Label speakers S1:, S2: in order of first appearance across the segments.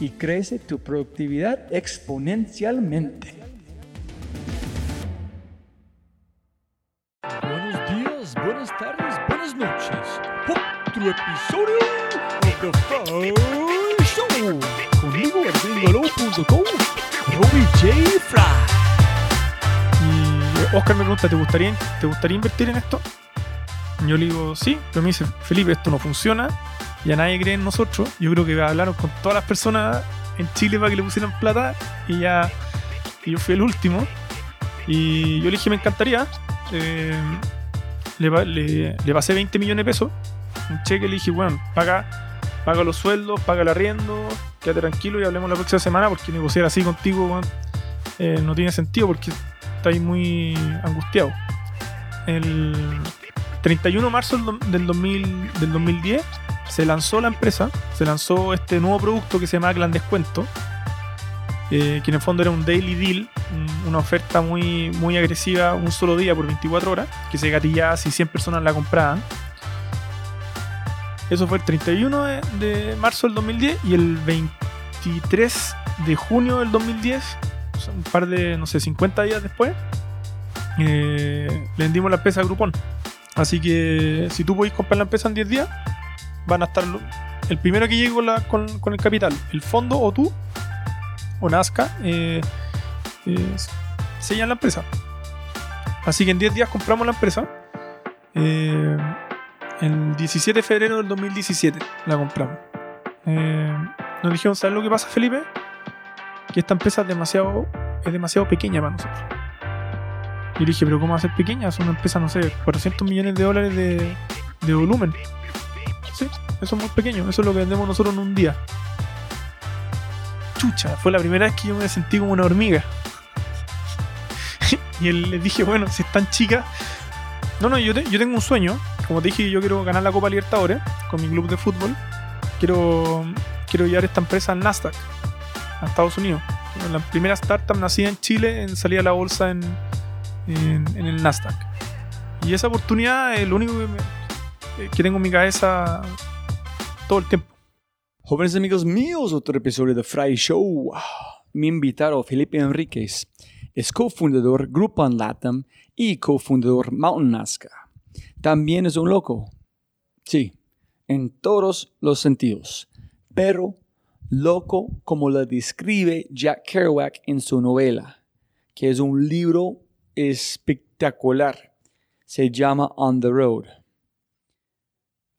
S1: y crece tu productividad exponencialmente.
S2: Buenos días, buenas tardes, buenas noches. Otro episodio de The Fry Show. Conmigo, gringolo.com, Robbie J. Fry.
S3: Oscar me pregunta, ¿te gustaría, ¿te gustaría invertir en esto? Yo le digo, sí, pero me dice, Felipe, esto no funciona, ya nadie cree en nosotros. Yo creo que hablaron con todas las personas en Chile para que le pusieran plata y ya y yo fui el último. Y yo le dije, me encantaría. Eh, le, le, pasé 20 millones de pesos. Un cheque, le dije, bueno, paga, paga los sueldos, paga el arriendo, quédate tranquilo y hablemos la próxima semana porque negociar así contigo eh, no tiene sentido porque ahí muy angustiado. El 31 de marzo del, 2000, del 2010 se lanzó la empresa, se lanzó este nuevo producto que se llama Clan Descuento, eh, que en el fondo era un daily deal, una oferta muy, muy agresiva, un solo día por 24 horas, que se gatillaba si 100 personas la compraban. Eso fue el 31 de, marzo del 2010 y el 23 de junio del 2010 un par de, no sé, 50 días después, eh, le vendimos la empresa a Groupon. Así que si tú podés comprar la empresa en 10 días, van a estar el primero que llegue con, el capital, el fondo o tú, o Nazca, eh, eh, sellan la empresa. Así que en 10 días compramos la empresa. el 17 de febrero del 2017 la compramos. nos dijeron, ¿sabes lo que pasa, Felipe? que esta empresa es demasiado, es demasiado pequeña para nosotros. Y dije, pero ¿cómo va a ser pequeña? Es una empresa, no sé, 400 millones de dólares de volumen. Sí, eso es muy pequeño, eso es lo que vendemos nosotros en un día. Chucha, fue la primera vez que yo me sentí como una hormiga. y él le dije, bueno, si es tan chica. No, no, yo, yo tengo un sueño. Como te dije, yo quiero ganar la Copa Libertadores con mi club de fútbol. Quiero, quiero llevar esta empresa al Nasdaq a Estados Unidos. La primera startup nacida en Chile en salida a la bolsa en, en, el Nasdaq. Y esa oportunidad es lo único que, eh, que tengo en mi cabeza todo el tiempo.
S1: Jóvenes amigos míos, otro episodio de Fry Show. Mi invitado Felipe Enríquez es cofundador Groupon Latam y cofundador Mountain Nazca. También es un loco. Sí, en todos los sentidos. Pero loco como lo describe Jack Kerouac en su novela, que es un libro espectacular. Se llama On the Road.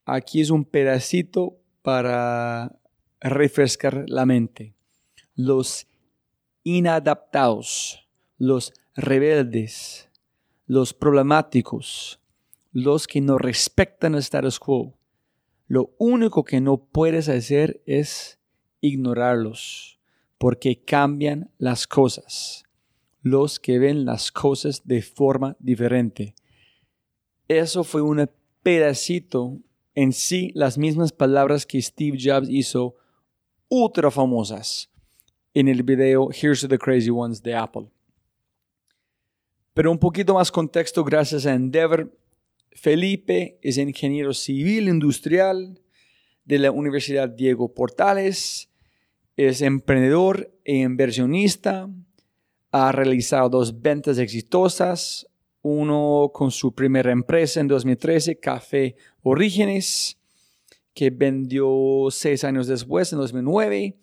S1: Aquí es un pedacito para refrescar la mente. Los inadaptados, los rebeldes, los problemáticos, los que no respetan el status quo. Lo único que no puedes hacer es ignorarlos, porque cambian las cosas. Los que ven las cosas de forma diferente. Eso fue un pedacito en sí, las mismas palabras que Steve Jobs hizo ultra famosas en el video Here's to the Crazy Ones de Apple. Pero un poquito más contexto gracias a Endeavor. Felipe es ingeniero civil industrial de la Universidad Diego Portales, es emprendedor e inversionista, ha realizado dos ventas exitosas, uno con su primera empresa en 2013, Café Orígenes, que vendió seis años después, en 2009.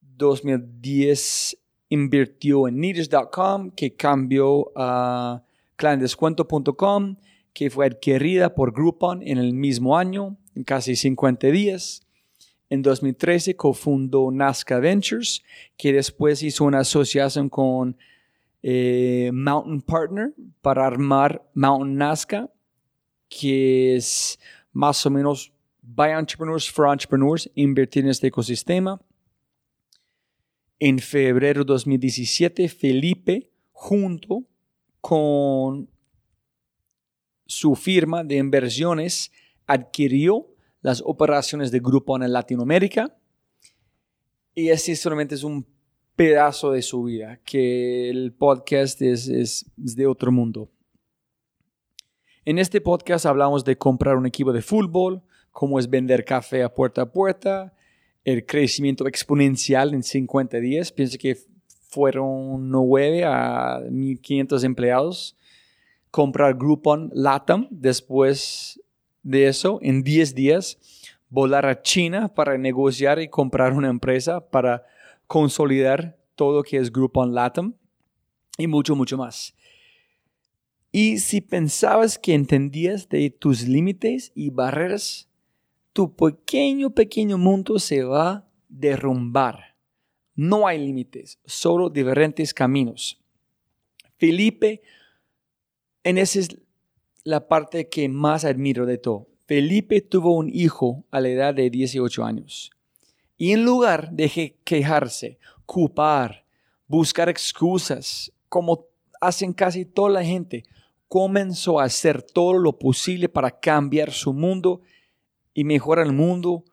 S1: 2010 invirtió en Needers.com, que cambió a clandescuento.com, que fue adquirida por Groupon en el mismo año, en casi 50 días. En 2013 cofundó Nazca Ventures, que después hizo una asociación con eh, Mountain Partner para armar Mountain Nazca, que es más o menos by entrepreneurs for entrepreneurs, invertir en este ecosistema. En febrero de 2017, Felipe, junto con su firma de inversiones, adquirió las operaciones de Grupo en Latinoamérica. Y este solamente es un pedazo de su vida, que el podcast es, es, de otro mundo. En este podcast hablamos de comprar un equipo de fútbol, cómo es vender café a puerta a puerta, el crecimiento exponencial en 50 días. Pienso que fueron 9 a 1500 empleados. Comprar Groupon Latam después de eso, en 10 días, volar a China para negociar y comprar una empresa para consolidar todo lo que es Groupon Latam y mucho, mucho más. Y si pensabas que entendías de tus límites y barreras, tu pequeño, pequeño mundo se va a derrumbar. No hay límites, solo diferentes caminos. Felipe, en esa es la parte que más admiro de todo. Felipe tuvo un hijo a la edad de 18 años. Y en lugar de quejarse, culpar, buscar excusas, como hacen casi toda la gente, comenzó a hacer todo lo posible para cambiar su mundo y mejorar el mundo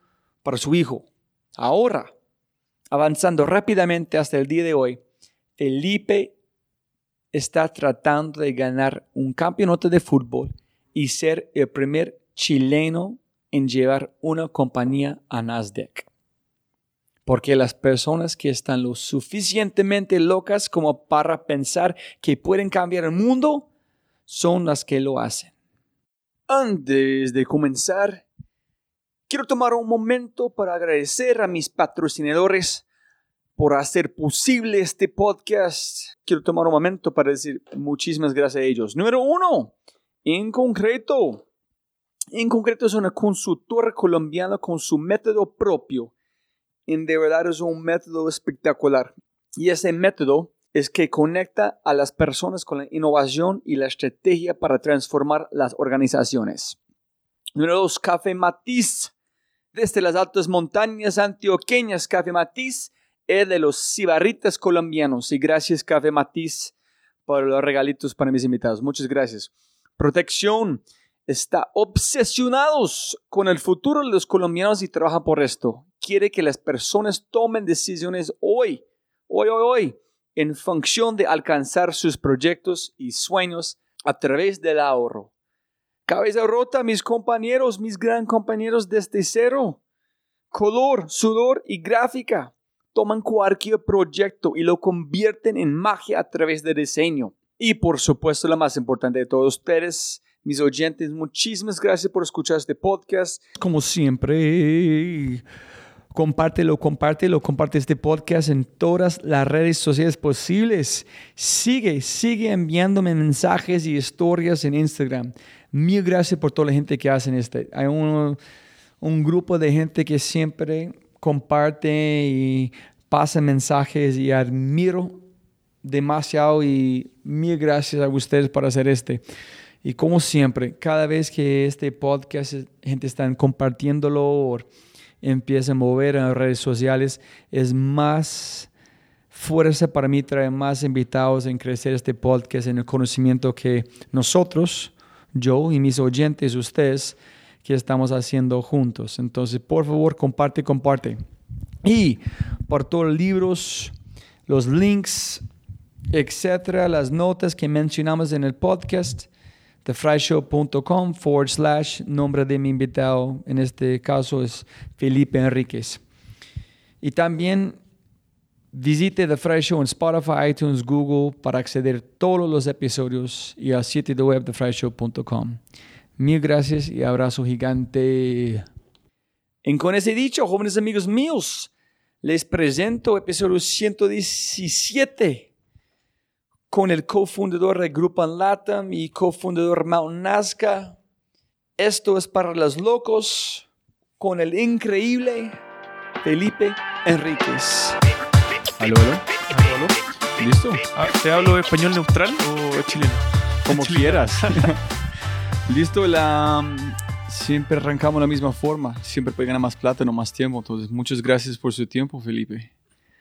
S1: para su hijo. Ahora, avanzando rápidamente hasta el día de hoy, Felipe está tratando de ganar un campeonato de fútbol y ser el primer chileno en llevar una compañía a Nasdaq. Porque las personas que están lo suficientemente locas como para pensar que pueden cambiar el mundo son las que lo hacen. Antes de comenzar, quiero tomar un momento para agradecer a mis patrocinadores por hacer posible este podcast. Quiero tomar un momento para decir muchísimas gracias a ellos. Número uno, en concreto, en concreto es una consultora colombiana con su método propio. En de verdad es un método espectacular. Y ese método es que conecta a las personas con la innovación y la estrategia para transformar las organizaciones. Número dos, Café Matiz. Desde las altas montañas antioqueñas, Café Matiz es de los cibarritas colombianos. Y gracias, Café Matiz, por los regalitos para mis invitados. Muchas gracias. Protección está obsesionados con el futuro de los colombianos y trabaja por esto. Quiere que las personas tomen decisiones hoy, hoy, hoy, hoy, en función de alcanzar sus proyectos y sueños a través del ahorro. Cabeza rota, mis compañeros, mis gran compañeros desde cero. Color, sudor y gráfica toman cualquier proyecto y lo convierten en magia a través de diseño. Y por supuesto, la más importante de todos ustedes, mis oyentes, muchísimas gracias por escuchar este podcast. Como siempre, compártelo, compártelo, comparte este podcast en todas las redes sociales posibles. Sigue, sigue enviándome mensajes y historias en Instagram. Mil gracias por toda la gente que hacen este. Hay un, un grupo de gente que siempre comparte y pasa mensajes y admiro demasiado y mil gracias a ustedes por hacer este. Y como siempre, cada vez que este podcast, gente está compartiéndolo empieza a mover en las redes sociales, es más fuerza para mí traer más invitados en crecer este podcast en el conocimiento que nosotros, yo y mis oyentes, ustedes, que estamos haciendo juntos. Entonces, por favor, comparte, comparte. Y por todos los libros, los links, etcétera, las notas que mencionamos en el podcast, thefryshow.com forward slash nombre de mi invitado, en este caso es Felipe Enríquez. Y también visite The Fresh Show en Spotify, iTunes, Google para acceder a todos los episodios y al sitio de web thefryshow.com. Mil gracias y abrazo gigante. En con ese dicho, jóvenes amigos míos, les presento episodio 117 con el cofundador de Grupo Latam y cofundador Mount Nazca. Esto es para los locos con el increíble Felipe Enríquez.
S3: ¿Aló, aló? ¿Aló, aló? ¿Listo? Ah, ¿Te hablo español neutral o chileno?
S1: Como quieras. Listo, la siempre arrancamos la misma forma. Siempre puede ganar más plata, no más tiempo. Entonces, muchas gracias por su tiempo, Felipe.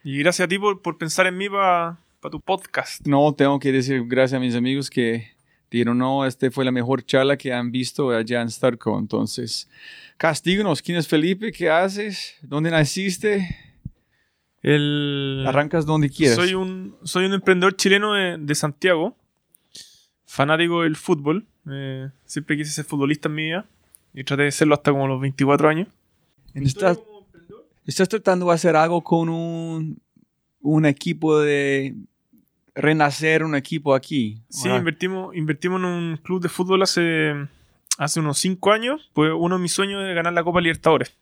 S3: Y gracias a ti por, pensar en mí para tu podcast.
S1: No, tengo que decir gracias a mis amigos que dijeron, no, esta fue la mejor charla que han visto allá en Starco. Entonces, castíganos. ¿Quién es Felipe? ¿Qué haces? ¿Dónde naciste?
S3: El...
S1: Arrancas donde quieras.
S3: Soy un, soy un emprendedor chileno de, de Santiago, fanático del fútbol eh, siempre quise ser futbolista en mi vida y traté de serlo hasta como los 24 años.
S1: ¿Estás, ¿Estás tratando de hacer algo con un, un equipo de renacer un equipo aquí?
S3: Sí, invertimos, invertimos en un club de fútbol hace, hace unos 5 años. Pues uno de mis sueños es ganar la Copa Libertadores.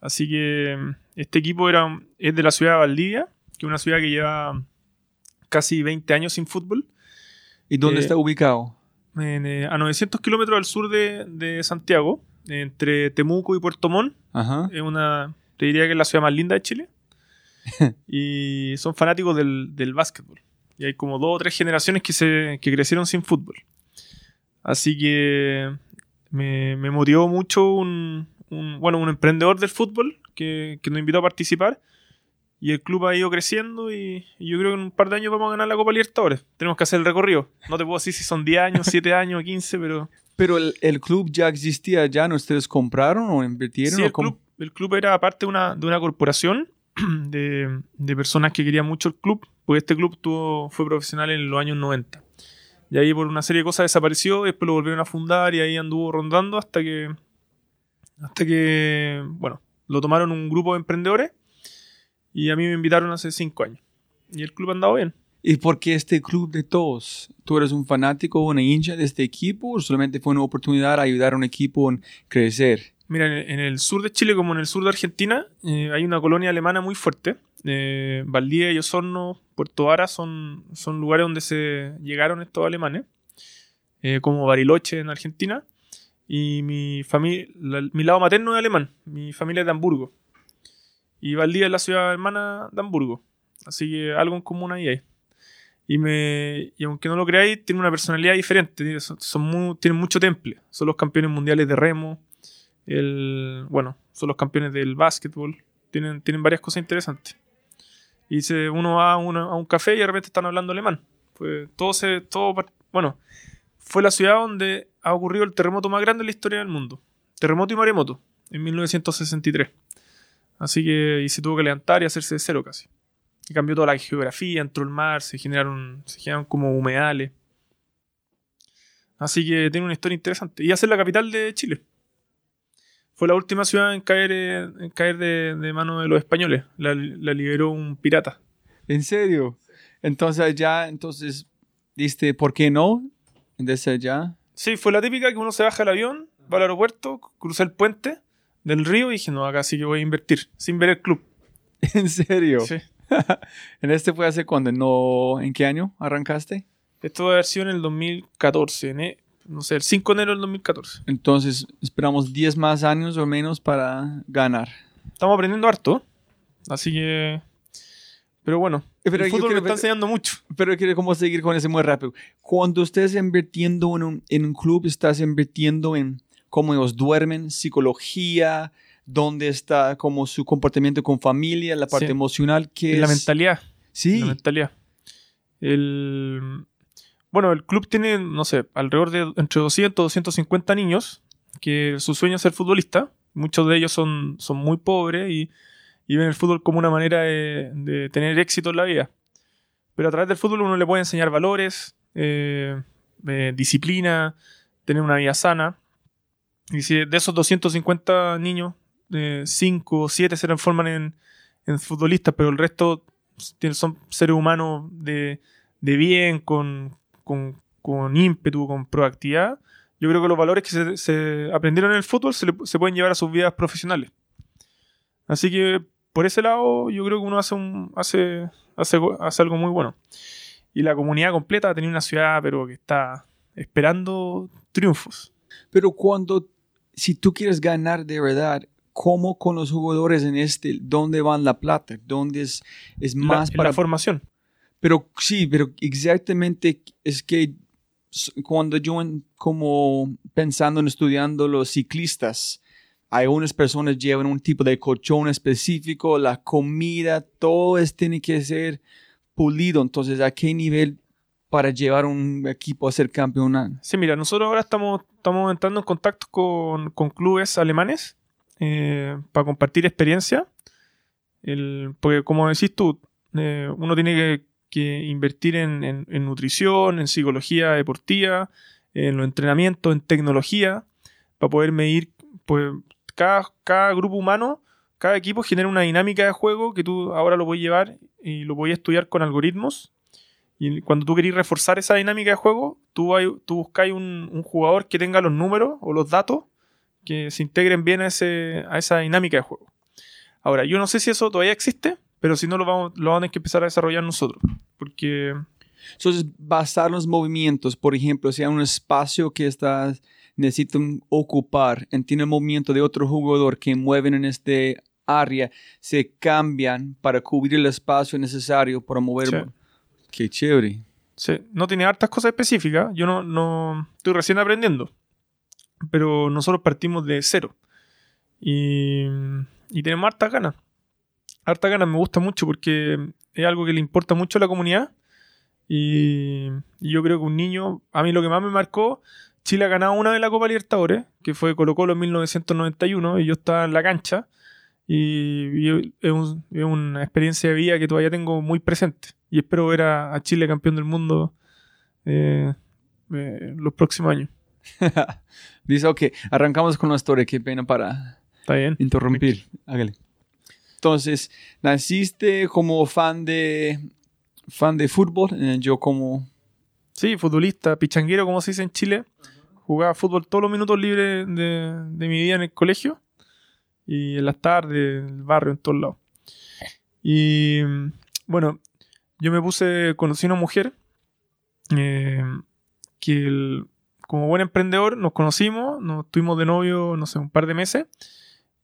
S3: Así que este equipo era, es de la ciudad de Valdivia, que es una ciudad que lleva casi 20 años sin fútbol.
S1: ¿Y dónde eh, está ubicado?
S3: Eh, a 900 kilómetros al sur de, Santiago, entre Temuco y Puerto Montt. Es una, te diría que es la ciudad más linda de Chile. y son fanáticos del, del básquetbol. Y hay como dos o tres generaciones que, se, que crecieron sin fútbol. Así que me, me motivó mucho un, bueno, un emprendedor del fútbol que, que nos invitó a participar y el club ha ido creciendo y, yo creo que en un par de años vamos a ganar la Copa Libertadores. Tenemos que hacer el recorrido. No te puedo decir si son 10 años, 7 años, 15, pero...
S1: Pero el, club ya existía ya, ¿no? ¿Ustedes compraron o invirtieron?
S3: Sí, el, club, el club era parte de una, de una corporación de, de, personas que querían mucho el club, porque este club tuvo, fue profesional en los años 90. Y ahí por una serie de cosas desapareció, después lo volvieron a fundar y ahí anduvo rondando hasta que... Hasta que, bueno, lo tomaron un grupo de emprendedores y a mí me invitaron hace cinco años. Y el club ha andado bien.
S1: ¿Y por qué este club de todos? ¿Tú eres un fanático o una hincha de este equipo o solamente fue una oportunidad de ayudar a un equipo a crecer?
S3: Mira, en el sur de Chile como en el sur de Argentina eh, hay una colonia alemana muy fuerte. Eh, Valdivia y Osorno, Puerto Vara son, son lugares donde se llegaron estos alemanes, eh, como Bariloche en Argentina. Y mi, familia, mi lado materno es alemán, mi familia es de Hamburgo. Y Valdivia es la ciudad hermana de Hamburgo. Así que algo en común ahí hay. Y, me, y aunque no lo creáis, tiene una personalidad diferente. Son, tienen mucho temple. Son los campeones mundiales de remo. El, bueno, son los campeones del básquetbol. Tienen, tienen varias cosas interesantes. Y se, uno va a, a, un café y de repente están hablando alemán. Pues todo se, todo, bueno, fue la ciudad donde ha ocurrido el terremoto más grande en la historia del mundo. Terremoto y maremoto, en 1963. Así que y se tuvo que levantar y hacerse de cero casi. Y cambió toda la geografía, entró el mar, se generaron, se generaron como humedales. Así que tiene una historia interesante. Y hace la capital de Chile. Fue la última ciudad en caer, en caer de, de mano de los españoles. La, liberó un pirata.
S1: ¿En serio? Entonces ya, entonces, ¿diste por qué no? Desde allá.
S3: Sí, fue la típica que uno se baja del avión, va al aeropuerto, cruza el puente del río y dije, no, acá sí que voy a invertir, sin ver el club.
S1: ¿En serio?
S3: Sí.
S1: ¿En este fue hace cuándo? ¿No, ¿En qué año arrancaste?
S3: Esto debe haber sido en el 2014, no sé, el 5 de enero del 2014.
S1: Entonces, esperamos 10 más años o menos para ganar.
S3: Estamos aprendiendo harto, así que... Pero bueno,
S1: Pero
S3: el fútbol me está enseñando mucho.
S1: Pero quiero como seguir con ese muy rápido. Cuando estés invirtiendo en un, en un club, estás invirtiendo en cómo ellos duermen, psicología, dónde está como su comportamiento con familia, la parte
S3: Sí.
S1: emocional, que
S3: La
S1: es...
S3: mentalidad.
S1: Sí,
S3: La mentalidad. El, bueno, el club tiene, no sé, alrededor de entre 200 y 250 niños que su sueño es ser futbolista. Muchos de ellos son, son muy pobres y, ven el fútbol como una manera de, tener éxito en la vida. Pero a través del fútbol uno le puede enseñar valores, eh, eh, disciplina, tener una vida sana. Y si de esos 250 niños, 5 o 7 se transforman en, en futbolistas, pero el resto son seres humanos de, de bien, con, con, con ímpetu, con proactividad. Yo creo que los valores que se, se aprendieron en el fútbol se, le- se pueden llevar a sus vidas profesionales. Así que por ese lado yo creo que uno hace, un, hace, hace, hace algo muy bueno. Y la comunidad completa ha tenido una ciudad, pero que está esperando triunfos.
S1: pero cuando, si tú quieres ganar de verdad, ¿cómo con los jugadores en este, dónde van la plata? ¿Dónde es, es
S3: La-
S1: más
S3: en
S1: para
S3: la formación.
S1: Pero sí, pero exactamente es que cuando yo como pensando en estudiando los ciclistas, hay unas personas llevan un tipo de colchón específico, la comida, todo es, tiene que ser pulido. Entonces, ¿a qué nivel para llevar un equipo a ser campeón?
S3: Sí, mira, nosotros ahora estamos, estamos entrando en contacto con, con clubes alemanes eh, para compartir experiencia. Porque como decís tú, eh, uno tiene que, que invertir en, nutrición, en psicología deportiva, en los entrenamientos, en tecnología, para poder medir, pues cada, cada grupo humano, cada equipo genera una dinámica de juego que tú ahora lo puedes llevar y lo puedes estudiar con algoritmos. Y cuando tú querés reforzar esa dinámica de juego, tú, buscáis un, jugador que tenga los números o los datos que se integren bien a esa dinámica de juego. Ahora, yo no sé si eso todavía existe, pero si no, lo vamos, lo vamos a que empezar a desarrollar nosotros. Porque
S1: Entonces, basar los movimientos, por ejemplo, si hay un espacio que estás necesitan ocupar, entiende el movimiento de otro jugador que mueven en este área, se cambian para cubrir el espacio necesario para mover.
S3: Sí.
S1: Qué chévere.
S3: sí, no tiene hartas cosas específicas. Yo no, no estoy recién aprendiendo. Pero nosotros partimos de cero. Y, y tenemos hartas ganas. Hartas ganas me gusta mucho porque es algo que le importa mucho a la comunidad. Y, y yo creo que un niño, a mí lo que más me marcó, Chile ha ganado una de la Copa Libertadores, que fue Colo Colo en 1991, y yo estaba en la cancha. Y, y es, un- es una experiencia de vida que todavía tengo muy presente. Y espero ver a, a Chile campeón del mundo eh, eh, los próximos años.
S1: Dice, ok, arrancamos con la historia, qué pena para
S3: ¿Está bien?
S1: interrumpir. Hágale. Entonces, naciste como fan de fan de fútbol, eh, yo como
S3: Sí, futbolista, pichanguero, como se dice en Chile. Jugaba fútbol todos los minutos libres de, de mi vida en el colegio. Y en las tardes, en el barrio, en todos lados. Y bueno, yo me puse, conocí a una mujer eh, que como buen emprendedor nos conocimos, nos tuvimos de novio, no sé, un par de meses.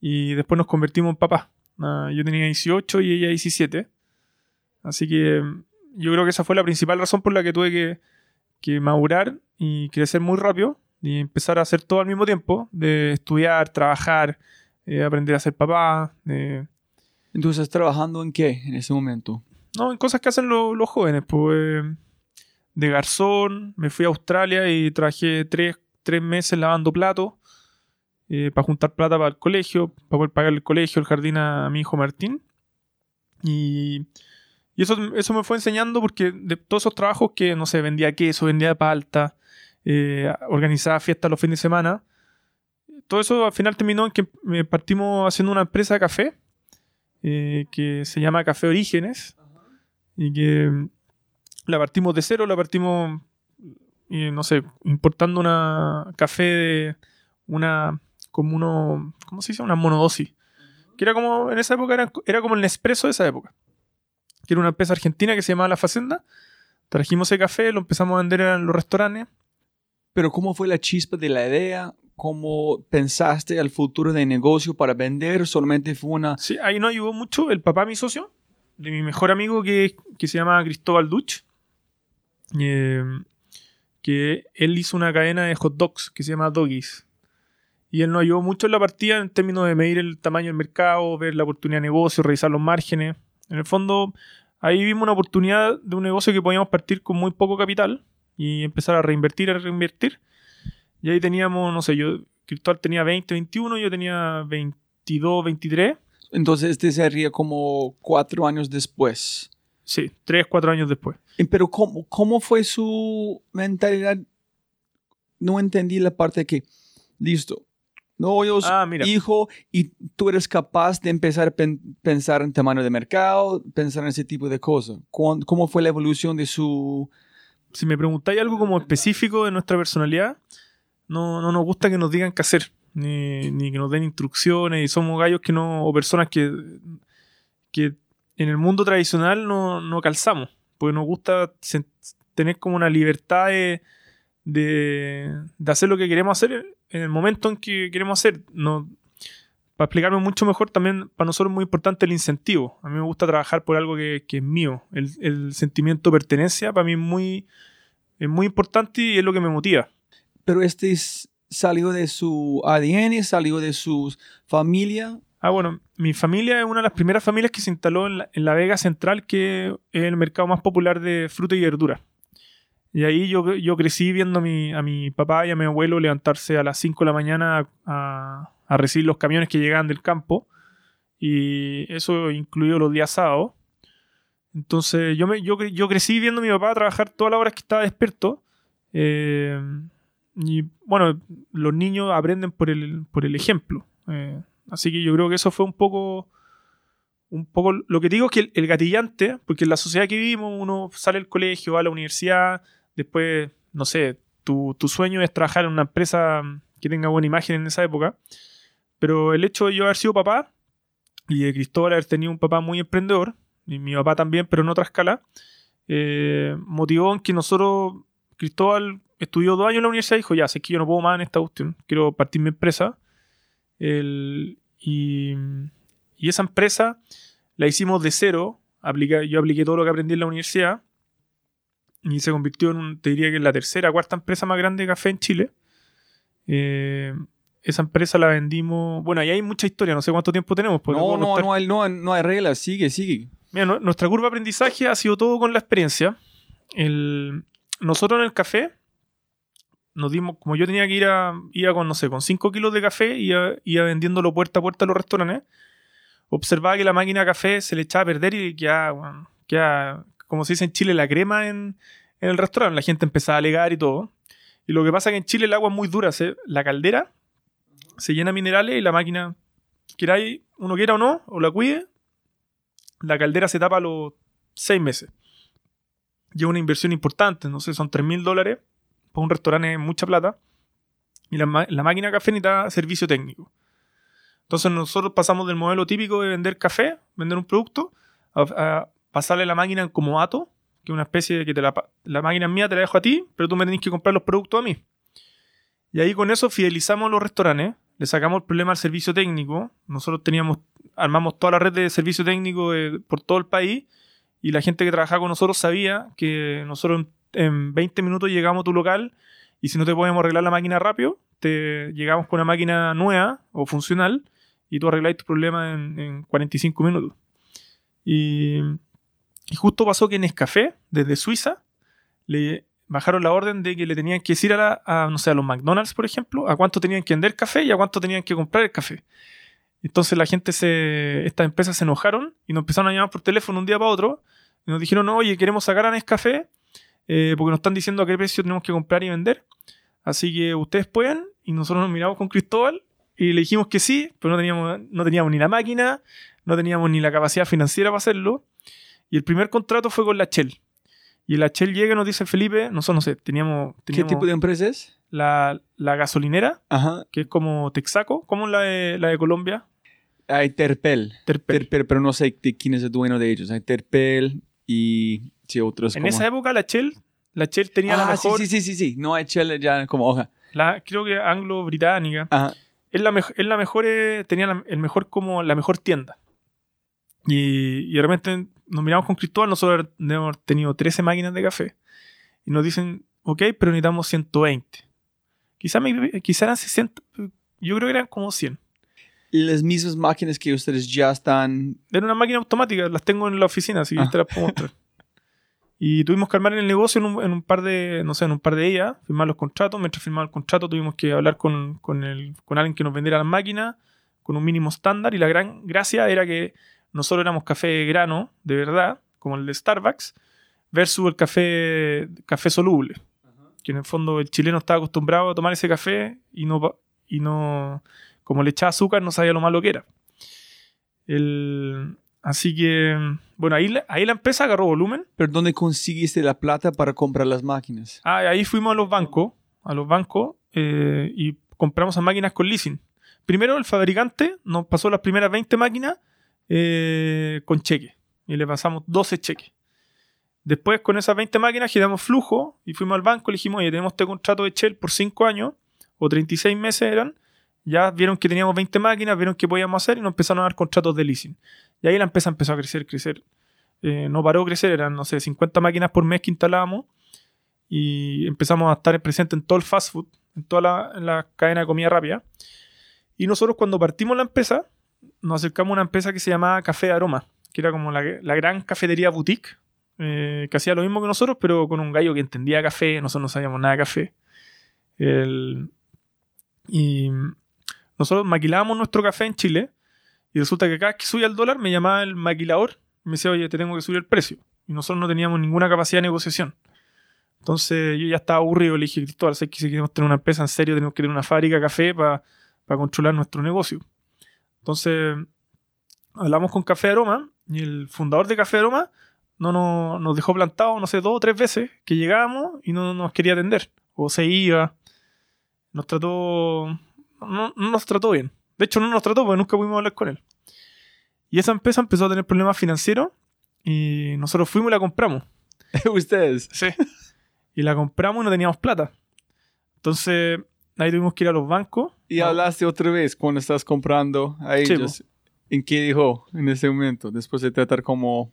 S3: Y después nos convertimos en papás. Ah, yo tenía 18 y ella 17. Así que mm, yo creo que esa fue la principal razón por la que tuve que, que madurar y crecer muy rápido y empezar a hacer todo al mismo tiempo, de estudiar, trabajar, eh, aprender a ser papá,
S1: entonces ¿estás trabajando en qué en ese momento?
S3: no, en cosas que hacen lo- los jóvenes, pues eh, de garzón, me fui a Australia y trabajé tres, tres meses lavando platos para juntar plata para el colegio, para poder pagar el colegio, el jardín a, mi hijo Martín. Y, y eso, eso me fue enseñando porque de todos esos trabajos que, no sé, vendía queso, vendía palta, eh, organizaba fiestas los fines de semana, todo eso al final terminó en que eh, partimos haciendo una empresa de café eh, que se llama Café Orígenes y que la partimos de cero, la partimos, eh, no sé, importando una café de una, como uno, ¿cómo se dice? Una monodosis. Que era como, en esa época era, era como el Nespresso de esa época. Que era una empresa argentina que se llamaba La Facenda. Trajimos ese café, lo empezamos a vender en los restaurantes.
S1: Pero ¿cómo fue la chispa de la idea? ¿Cómo pensaste al futuro de negocio para vender? ¿Solamente fue una...
S3: Sí, ahí nos ayudó mucho el papá, mi socio. de mi mejor amigo que, que se llama Cristóbal Duch. eh, que él hizo una cadena de hot dogs que se llama Doggies. Y él nos ayudó mucho en la partida en términos de medir el tamaño del mercado, ver la oportunidad de negocio, revisar los márgenes. En el fondo, ahí vimos una oportunidad de un negocio que podíamos partir con muy poco capital y empezar a reinvertir, a reinvertir. Y ahí teníamos, no sé, yo, Cristóbal tenía 20, 21, yo tenía 22, 23.
S1: Entonces este sería como cuatro años después.
S3: Sí, 3, 4 años después.
S1: Eh, Pero ¿cómo, cómo fue su mentalidad? No entendí la parte que, listo, no, yo soy
S3: Ah,
S1: hijo y tú eres capaz de empezar a pen- pensar en tamaño de mercado, pensar en ese tipo de cosas. ¿Cuán- ¿Cómo fue la evolución de su...
S3: Si me preguntáis algo como específico de nuestra personalidad, no, no nos gusta que nos digan qué hacer, ni, ni que nos den instrucciones, y somos gallos que no, o personas que, que en el mundo tradicional no, no calzamos, porque nos gusta tener como una libertad de, de, de hacer lo que queremos hacer en el momento en que queremos hacer. No, para explicarme mucho mejor, también para nosotros es muy importante el incentivo. A mí me gusta trabajar por algo que, que es mío. El, el sentimiento de pertenencia para mí es muy, es muy importante y es lo que me motiva.
S1: Pero este es- salió de su ADN, salió de su familia.
S3: Ah, bueno, mi familia es una de las primeras familias que se instaló en la, en la Vega Central, que es el mercado más popular de fruta y verdura. Y ahí yo, yo crecí viendo a mi, a mi papá y a mi abuelo levantarse a las 5 de la mañana a, a recibir los camiones que llegaban del campo. Y eso incluyó los días sábados. Entonces yo, me, yo, yo crecí viendo a mi papá trabajar todas las horas que estaba despierto. Eh, y bueno, los niños aprenden por el, por el ejemplo. Eh, así que yo creo que eso fue un poco. Un poco. Lo que digo es que el, el gatillante, porque en la sociedad que vivimos, uno sale del colegio, va a la universidad, después, no sé, tu, tu sueño es trabajar en una empresa que tenga buena imagen en esa época. Pero el hecho de yo haber sido papá y de Cristóbal haber tenido un papá muy emprendedor, y mi papá también, pero en otra escala, eh, motivó en que nosotros, Cristóbal estudió dos años en la universidad y dijo, ya, sé que yo no puedo más en esta cuestión, quiero partir mi empresa. El- y, y esa empresa la hicimos de cero, aplica- yo apliqué todo lo que aprendí en la universidad y se convirtió en, un- te diría que en la tercera, cuarta empresa más grande de café en Chile. Eh, esa empresa la vendimos, bueno, ahí hay mucha historia, no sé cuánto tiempo tenemos.
S1: No, no, no hay, no, hay- no hay reglas, sigue, sigue.
S3: Mira, nu- nuestra curva de aprendizaje ha sido todo con la experiencia. El- nosotros en el café nos dimos, como yo tenía que ir a, iba con, no sé, con 5 kilos de café, iba, iba vendiéndolo puerta a puerta a los restaurantes, observaba que la máquina de café se le echaba a perder y quedaba, bueno, quedaba, como se dice en Chile, la crema en, el restaurante. La gente empezaba a alegar y todo. Y lo que pasa es que en Chile el agua es muy dura. la caldera se llena de minerales y la máquina, queráis, uno quiera o no, o la cuide, la caldera se tapa a los seis meses. Es una inversión importante, no sé, son 3 mil dólares para un restaurante, es mucha plata. Y la, la máquina café necesita servicio técnico. Entonces nosotros pasamos del modelo típico de vender café, vender un producto, a, a pasarle la máquina como ato, que es una especie de que te la, la máquina es mía, te la dejo a ti, pero tú me tenés que comprar los productos a mí. Y ahí con eso fidelizamos los restaurantes, le sacamos el problema al servicio técnico. Nosotros teníamos, armamos toda la red de servicio técnico de- por todo el país y la gente que trabajaba con nosotros sabía que nosotros en, en 20 minutos llegamos a tu local y si no te podemos arreglar la máquina rápido, te llegamos con una máquina nueva o funcional y tú arregláis tu problema en, en 45 minutos. Y, y justo pasó que Nescafé, desde Suiza, le bajaron la orden de que le tenían que decir a, no sé, a los McDonald's, por ejemplo, a cuánto tenían que vender café y a cuánto tenían que comprar el café. Entonces la gente se. Estas empresas se enojaron y nos empezaron a llamar por teléfono un día para otro. Y nos dijeron, no, oye, queremos sacar a Nescafé eh, porque nos están diciendo a qué precio tenemos que comprar y vender. Así que ustedes pueden. Y nosotros nos miramos con Cristóbal y le dijimos que sí, pero no teníamos, no teníamos ni la máquina, no teníamos ni la capacidad financiera para hacerlo. Y el primer contrato fue con la Shell. Y la Shell llega y nos dice Felipe, nosotros no sé, teníamos,
S1: ¿Qué tipo de empresa es?
S3: la, la gasolinera,
S1: Ajá.
S3: que es como Texaco, como la de, la de Colombia,
S1: Hay Terpel.
S3: Terpel.
S1: Terpel, pero no sé quién es el dueño de ellos. Hay Terpel y sí, otros
S3: En
S1: como...
S3: esa época la Shell, la Shell tenía la
S1: ah,
S3: mejor,
S1: sí, sí, sí, sí. No hay Shell ya como hoja.
S3: la, creo que anglo-británica.
S1: Ajá.
S3: Es la, es la mejor, eh, tenía la, el mejor como la mejor tienda. Y, y de repente nos miramos con Cristóbal, nosotros hemos tenido 13 máquinas de café. Y nos dicen, ok, pero necesitamos 120. Quizá, me- quizá eran 60, yo creo que eran como 100.
S1: Las mismas máquinas que ustedes ya están...
S3: Era una máquina automática, las tengo en la oficina, así que
S1: Ah.
S3: te las puedo mostrar. Y tuvimos que armar el negocio en un, en un par de, no sé, en un par de días, firmar los contratos. Mientras firmaba el contrato tuvimos que hablar con, con, el, con alguien que nos vendiera las máquinas con un mínimo estándar. Y la gran gracia era que nosotros éramos café de grano, de verdad, como el de Starbucks, versus el café, café soluble. Que en el fondo el chileno estaba acostumbrado a tomar ese café y no, y no como le echaba azúcar, no sabía lo malo que era. El, así que, bueno, ahí, la- ahí la empresa agarró volumen.
S1: ¿Pero dónde conseguiste la plata para comprar las máquinas?
S3: Ah, ahí fuimos a los bancos, a los bancos eh, y compramos las máquinas con leasing. Primero el fabricante nos pasó las primeras 20 máquinas eh, con cheque y le pasamos 12 cheques. Después con esas 20 máquinas generamos flujo y fuimos al banco le dijimos, oye, tenemos este contrato de Shell por 5 años o 36 meses eran. Ya vieron que teníamos 20 máquinas, vieron qué podíamos hacer y nos empezaron a dar contratos de leasing. Y ahí la empresa empezó a crecer, crecer. Eh, no paró de crecer, eran, no sé, 50 máquinas por mes que instalábamos y empezamos a estar presentes en todo el fast food, en toda la, en la cadena de comida rápida. Y nosotros cuando partimos la empresa, nos acercamos a una empresa que se llamaba Café de Aroma, que era como la, la gran cafetería boutique, eh, que hacía lo mismo que nosotros, pero con un gallo que entendía café, nosotros no sabíamos nada de café. El- y nosotros maquilábamos nuestro café en Chile, y resulta que cada vez que subía el dólar me llamaba el maquilador y me decía, oye, te tengo que subir el precio. Y nosotros no teníamos ninguna capacidad de negociación. Entonces yo ya estaba aburrido, le dije, Cristóbal, sé que si queremos tener una empresa en serio, tenemos que tener una fábrica de café para controlar nuestro negocio. Entonces hablamos con Café Aroma y el fundador de Café Aroma no nos, nos dejó plantado, no sé, dos o tres veces que llegábamos y no nos quería atender. O se iba. Nos trató... No, no nos trató bien. De hecho, no nos trató porque nunca pudimos hablar con él. Y esa empresa empezó a tener problemas financieros y nosotros fuimos y la compramos.
S1: ustedes.
S3: Sí. Y la compramos y no teníamos plata. Entonces, ahí tuvimos que ir a los bancos.
S1: Y
S3: No.
S1: hablaste otra vez cuando estás comprando a
S3: Sí,
S1: ellos. ¿En qué dijo en ese momento? Después de tratar como...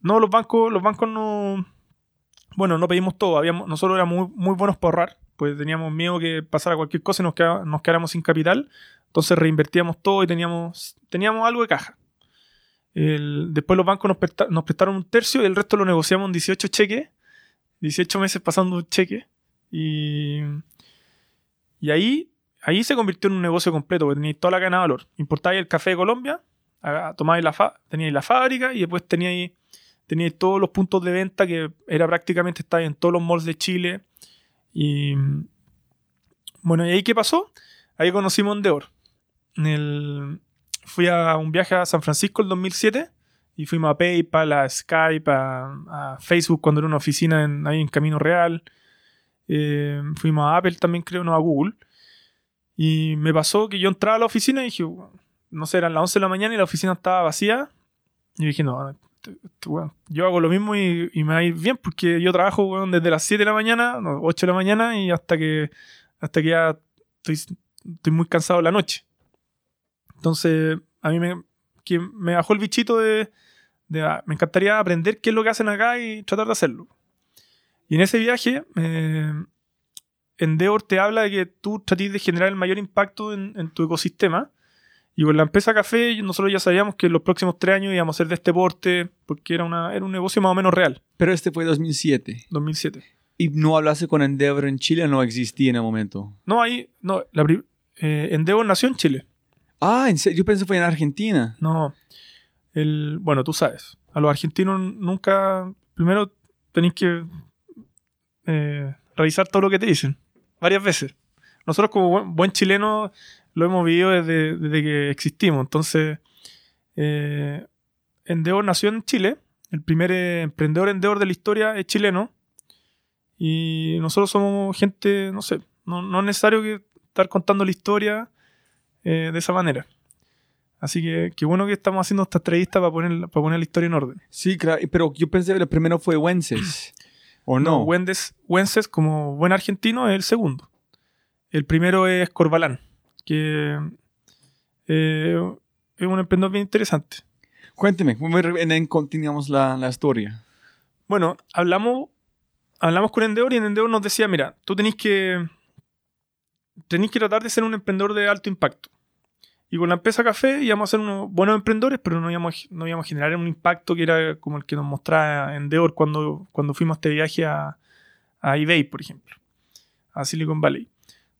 S3: No, los bancos, los bancos no. Bueno, no pedimos todo. Habíamos, nosotros éramos muy, muy buenos para ahorrar. Pues teníamos miedo que pasara cualquier cosa y nos, queda- nos quedáramos sin capital. Entonces reinvertíamos todo y teníamos, teníamos algo de caja. El- después los bancos nos, presta- nos prestaron un tercio y el resto lo negociamos en 18 cheques. 18 meses pasando un cheque. Y, y ahí, ahí se convirtió en un negocio completo, porque teníais toda la cadena de valor. Importabais el café de Colombia, tomabais la fa- teníais la fábrica y después teníais, teníais todos los puntos de venta que era prácticamente estáis en todos los malls de Chile. Y bueno, ¿y ahí qué pasó? Ahí conocimos a Endeavor. En fui a un viaje a San Francisco el 2007 y fuimos a PayPal, a Skype, a, Facebook cuando era una oficina ahí en Camino Real. Eh, fuimos a Apple también, creo, no a Google. Y me pasó que yo entraba a la oficina y dije, no sé, eran las 11 de la mañana y la oficina estaba vacía. Y dije, no, weón, yo hago lo mismo y, y me va a ir bien porque yo trabajo weón, desde las 7 de la mañana, no, 8 de la mañana y hasta que, hasta que ya estoy, estoy muy cansado de la noche. Entonces, a mí me, que me bajó el bichito de, de, ah, me encantaría aprender qué es lo que hacen acá y tratar de hacerlo. Y en ese viaje, eh, Endeavor te habla de que tú trates de generar el mayor impacto en, en tu ecosistema. Y con la empresa café, nosotros ya sabíamos que en los próximos tres años íbamos a ser de este porte, porque era, una, era un negocio más o menos real,
S1: Pero este fue 2007.
S3: 2007.
S1: ¿Y no hablaste con Endeavor en Chile? No existía en el momento.
S3: No, ahí, no, la, eh, Endeavor nació en Chile.
S1: Ah, ¿en serio? yo pensé que fue en Argentina.
S3: No, el, bueno, tú sabes, a los argentinos nunca, primero tenéis que eh, revisar todo lo que te dicen, varias veces. Nosotros como buen, buen chileno lo hemos vivido desde, desde que existimos, entonces eh, Endeavor nació en Chile, el primer eh, emprendedor Endeavor de la historia es chileno y nosotros somos gente, no sé, no, no es necesario que estar contando la historia eh, de esa manera. Así que qué bueno que estamos haciendo esta entrevista para poner, para poner la historia en orden.
S1: Sí, claro. Pero yo pensé que el primero fue Wences. ¿O no?
S3: Wences, Wences, como buen argentino, es el segundo. El primero es Corbalán, que eh, es un emprendedor bien interesante.
S1: Cuénteme, ¿cómo continuamos la, la historia?
S3: Bueno, hablamos, hablamos con Endeavor y Endeavor nos decía, mira, tú tenés que, tenés que tratar de ser un emprendedor de alto impacto. Y con la empresa café íbamos a ser unos buenos emprendedores, pero no íbamos, no íbamos a generar un impacto que era como el que nos mostraba Endeavor cuando, cuando fuimos a este viaje a, a eBay, por ejemplo, a Silicon Valley.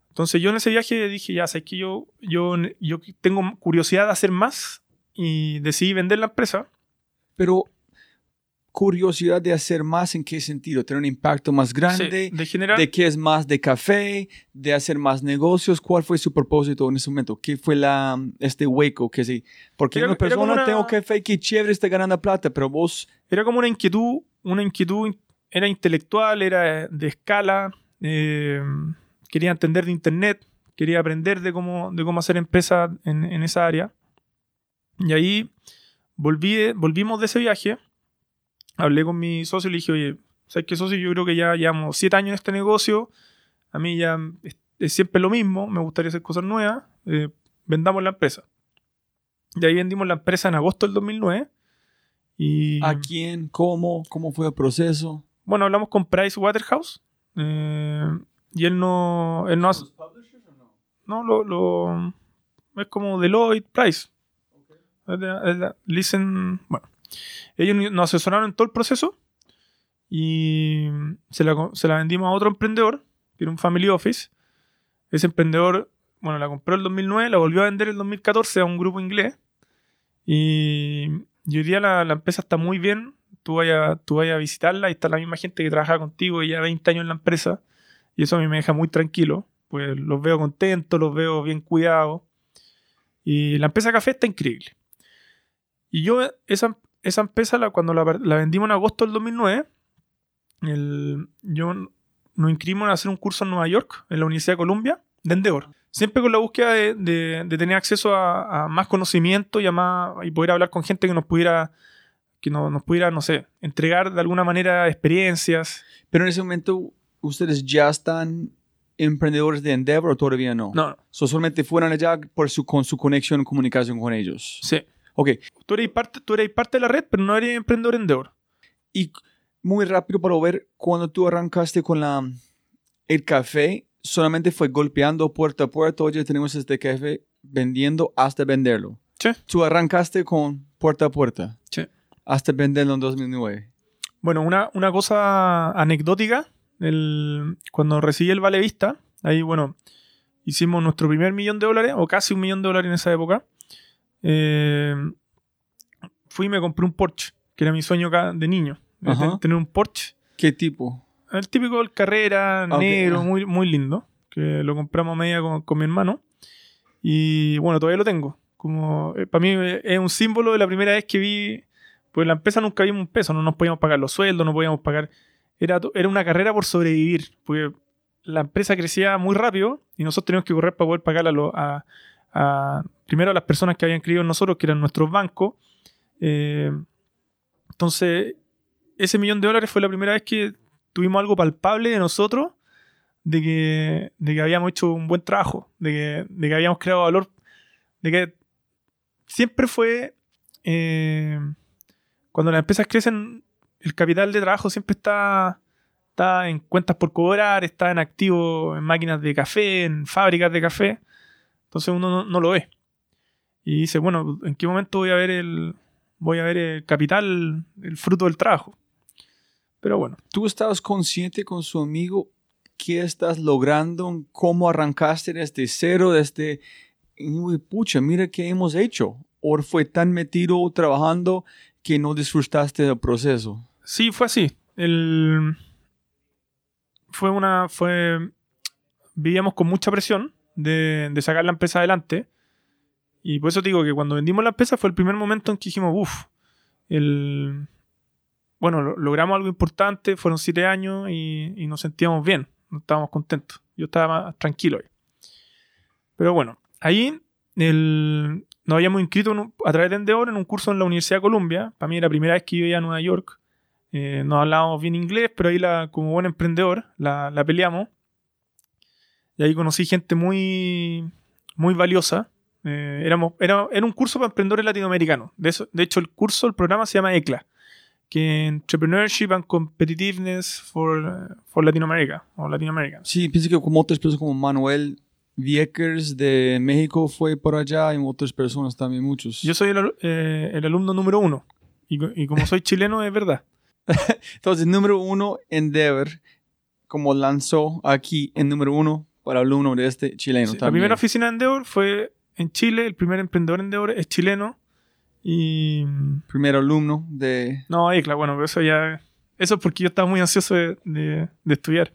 S3: Entonces yo en ese viaje dije, ya sabes que yo, yo, yo tengo curiosidad de hacer más y decidí vender la empresa.
S1: Pero curiosidad de hacer más en qué sentido, tener un impacto más grande,
S3: Sí, de generar...
S1: de qué es más de café, de hacer más negocios, ¿cuál fue su propósito en ese momento? ¿Qué fue la, este hueco que sí? Porque
S3: Era-
S1: una persona
S3: una-
S1: tengo café que chévere está ganando plata, pero vos
S3: era como una inquietud, una inquietud, era intelectual, era de escala, eh, quería entender de internet, quería aprender de cómo, de cómo hacer empresa en, en esa área. Y ahí volví, volvimos de ese viaje, hablé con mi socio y le dije, oye, ¿sabes qué socio? Yo creo que ya llevamos siete años en este negocio, a mí ya es, es siempre lo mismo, me gustaría hacer cosas nuevas, eh, vendamos la empresa. Y ahí vendimos la empresa en agosto del 2009. Y,
S1: a quién, cómo, cómo fue el proceso.
S3: bueno, hablamos con Price Waterhouse. eh, y él no. Él no hace- no, lo, lo- Es como Deloitte Price. Es de- es de- Listen. Bueno. Ellos nos asesoraron en todo el proceso. Y se la, se la vendimos a otro emprendedor, que era un family office. Ese emprendedor, bueno, la compró en el 2009, la volvió a vender en el 2014 a un grupo inglés. Y, y hoy día la, la empresa está muy bien. Tú vayas tú vayas a visitarla y está la misma gente que trabaja contigo y ya 20 años en la empresa. Y eso a mí me deja muy tranquilo. Pues los veo contentos, los veo bien cuidados. Y la empresa café está increíble. Y yo, esa, esa empresa, la, cuando la, la vendimos en agosto del 2009, el- yo nos inscribimos a hacer un curso en Nueva York, en la Universidad de Columbia, de Endeavor. Siempre con la búsqueda de, de- de tener acceso a, a más conocimiento y, a más, y poder hablar con gente que nos pudiera, que no- nos pudiera, no sé, entregar de alguna manera experiencias.
S1: Pero en ese momento, ¿ustedes ya están emprendedores de Endeavor o todavía no?
S3: No,
S1: So, solamente fueron allá por su, con su conexión, comunicación con ellos.
S3: sí.
S1: Ok,
S3: Tú eres, parte, tú eres parte de la red, pero no eres emprendedor Endeavor.
S1: y muy rápido para ver, cuando tú arrancaste con la, el café, solamente fue golpeando puerta a puerta, oye, tenemos este café vendiendo hasta venderlo.
S3: Sí.
S1: Tú arrancaste con puerta a puerta.
S3: Sí.
S1: Hasta venderlo en 2009.
S3: Bueno, una, una cosa anecdótica, el- cuando recibí el Vale Vista, ahí, bueno, hicimos nuestro primer millón de dólares, o casi un millón de dólares en esa época. Eh, fui y me compré un Porsche, que era mi sueño de niño, de tener un Porsche.
S1: ¿Qué tipo?
S3: El típico del carrera,
S1: Ok,
S3: negro,
S1: ah.
S3: muy, muy lindo, que lo compramos a media con, con mi hermano. Y bueno, todavía lo tengo. Como, para mí eh, es un símbolo de la primera vez que vi, pues en la empresa nunca vimos un peso, no nos podíamos pagar los sueldos, no podíamos pagar... Era, era una carrera por sobrevivir, porque la empresa crecía muy rápido y nosotros teníamos que correr para poder pagar a, lo- a- a- primero a las personas que habían creído en nosotros, que eran nuestros bancos. Eh, entonces, ese millón de dólares fue la primera vez que tuvimos algo palpable de nosotros, de que, de que habíamos hecho un buen trabajo, de que, de que habíamos creado valor, de que siempre fue, eh, cuando las empresas crecen, el capital de trabajo siempre está, está en cuentas por cobrar, está en activo en máquinas de café, en fábricas de café, entonces uno no, no lo ve. Y dice, bueno, ¿en qué momento voy a ver el, voy a ver el capital, el fruto del trabajo? Pero bueno,
S1: ¿Tú estabas consciente con su amigo qué estás logrando? ¿Cómo arrancaste desde cero? Desde, uy, pucha, mira qué hemos hecho. ¿O fue tan metido trabajando que no disfrutaste del proceso?
S3: Sí, fue así. El... Fue una. fue. Vivíamos con mucha presión de, de sacar la empresa adelante. Y por eso digo que cuando vendimos la empresa fue el primer momento en que dijimos, uff, el. Bueno, lo- logramos algo importante, fueron siete años y, nos sentíamos bien, no estábamos contentos. Yo estaba más tranquilo ahí. Pero bueno, ahí el, nos habíamos inscrito a través de Endeavor en un curso en la Universidad de Columbia. Para mí era la primera vez que iba a Nueva York. Eh, no hablábamos bien inglés, pero ahí la, como buen emprendedor la, la peleamos. Y ahí conocí gente muy, muy valiosa, Eh, éramos, era, era un curso para emprendedores latinoamericanos. De, eso, de hecho, el curso, el programa se llama ECLA, que Entrepreneurship and Competitiveness for, for Latin America, o Latinoamérica.
S1: Sí, pienso que como otras personas como Manuel Viekers de México fue por allá y otras personas también, muchos.
S3: Yo soy el, eh, el alumno número uno. Y, y como soy chileno, es verdad.
S1: Entonces, número uno, Endeavor, como lanzó aquí en número uno para alumno de este chileno
S3: Sí, la
S1: también.
S3: primera oficina de Endeavor fue en Chile. El primer emprendedor en es chileno. Y.
S1: Primer alumno de...
S3: No, ECLA, bueno, pero eso ya. Eso es porque yo estaba muy ansioso de, de- de estudiar.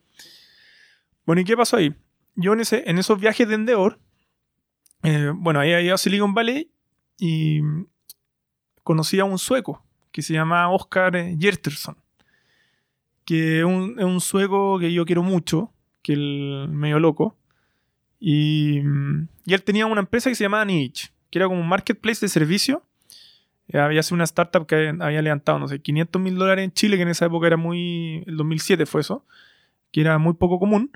S3: Bueno, ¿y qué pasó ahí? Yo en, ese, en esos viajes de Endeavor, eh, bueno, ahí había Silicon Valley y conocí a un sueco que se llama Oscar eh, Gjerterson, que es un, es un sueco que yo quiero mucho, que el medio loco. Y, y él tenía una empresa que se llamaba Niche, que era como un marketplace de servicio. Eh, Había sido una startup que había levantado, no sé, 500 mil dólares en Chile, que en esa época era muy. El 2007 fue eso, que era muy poco común.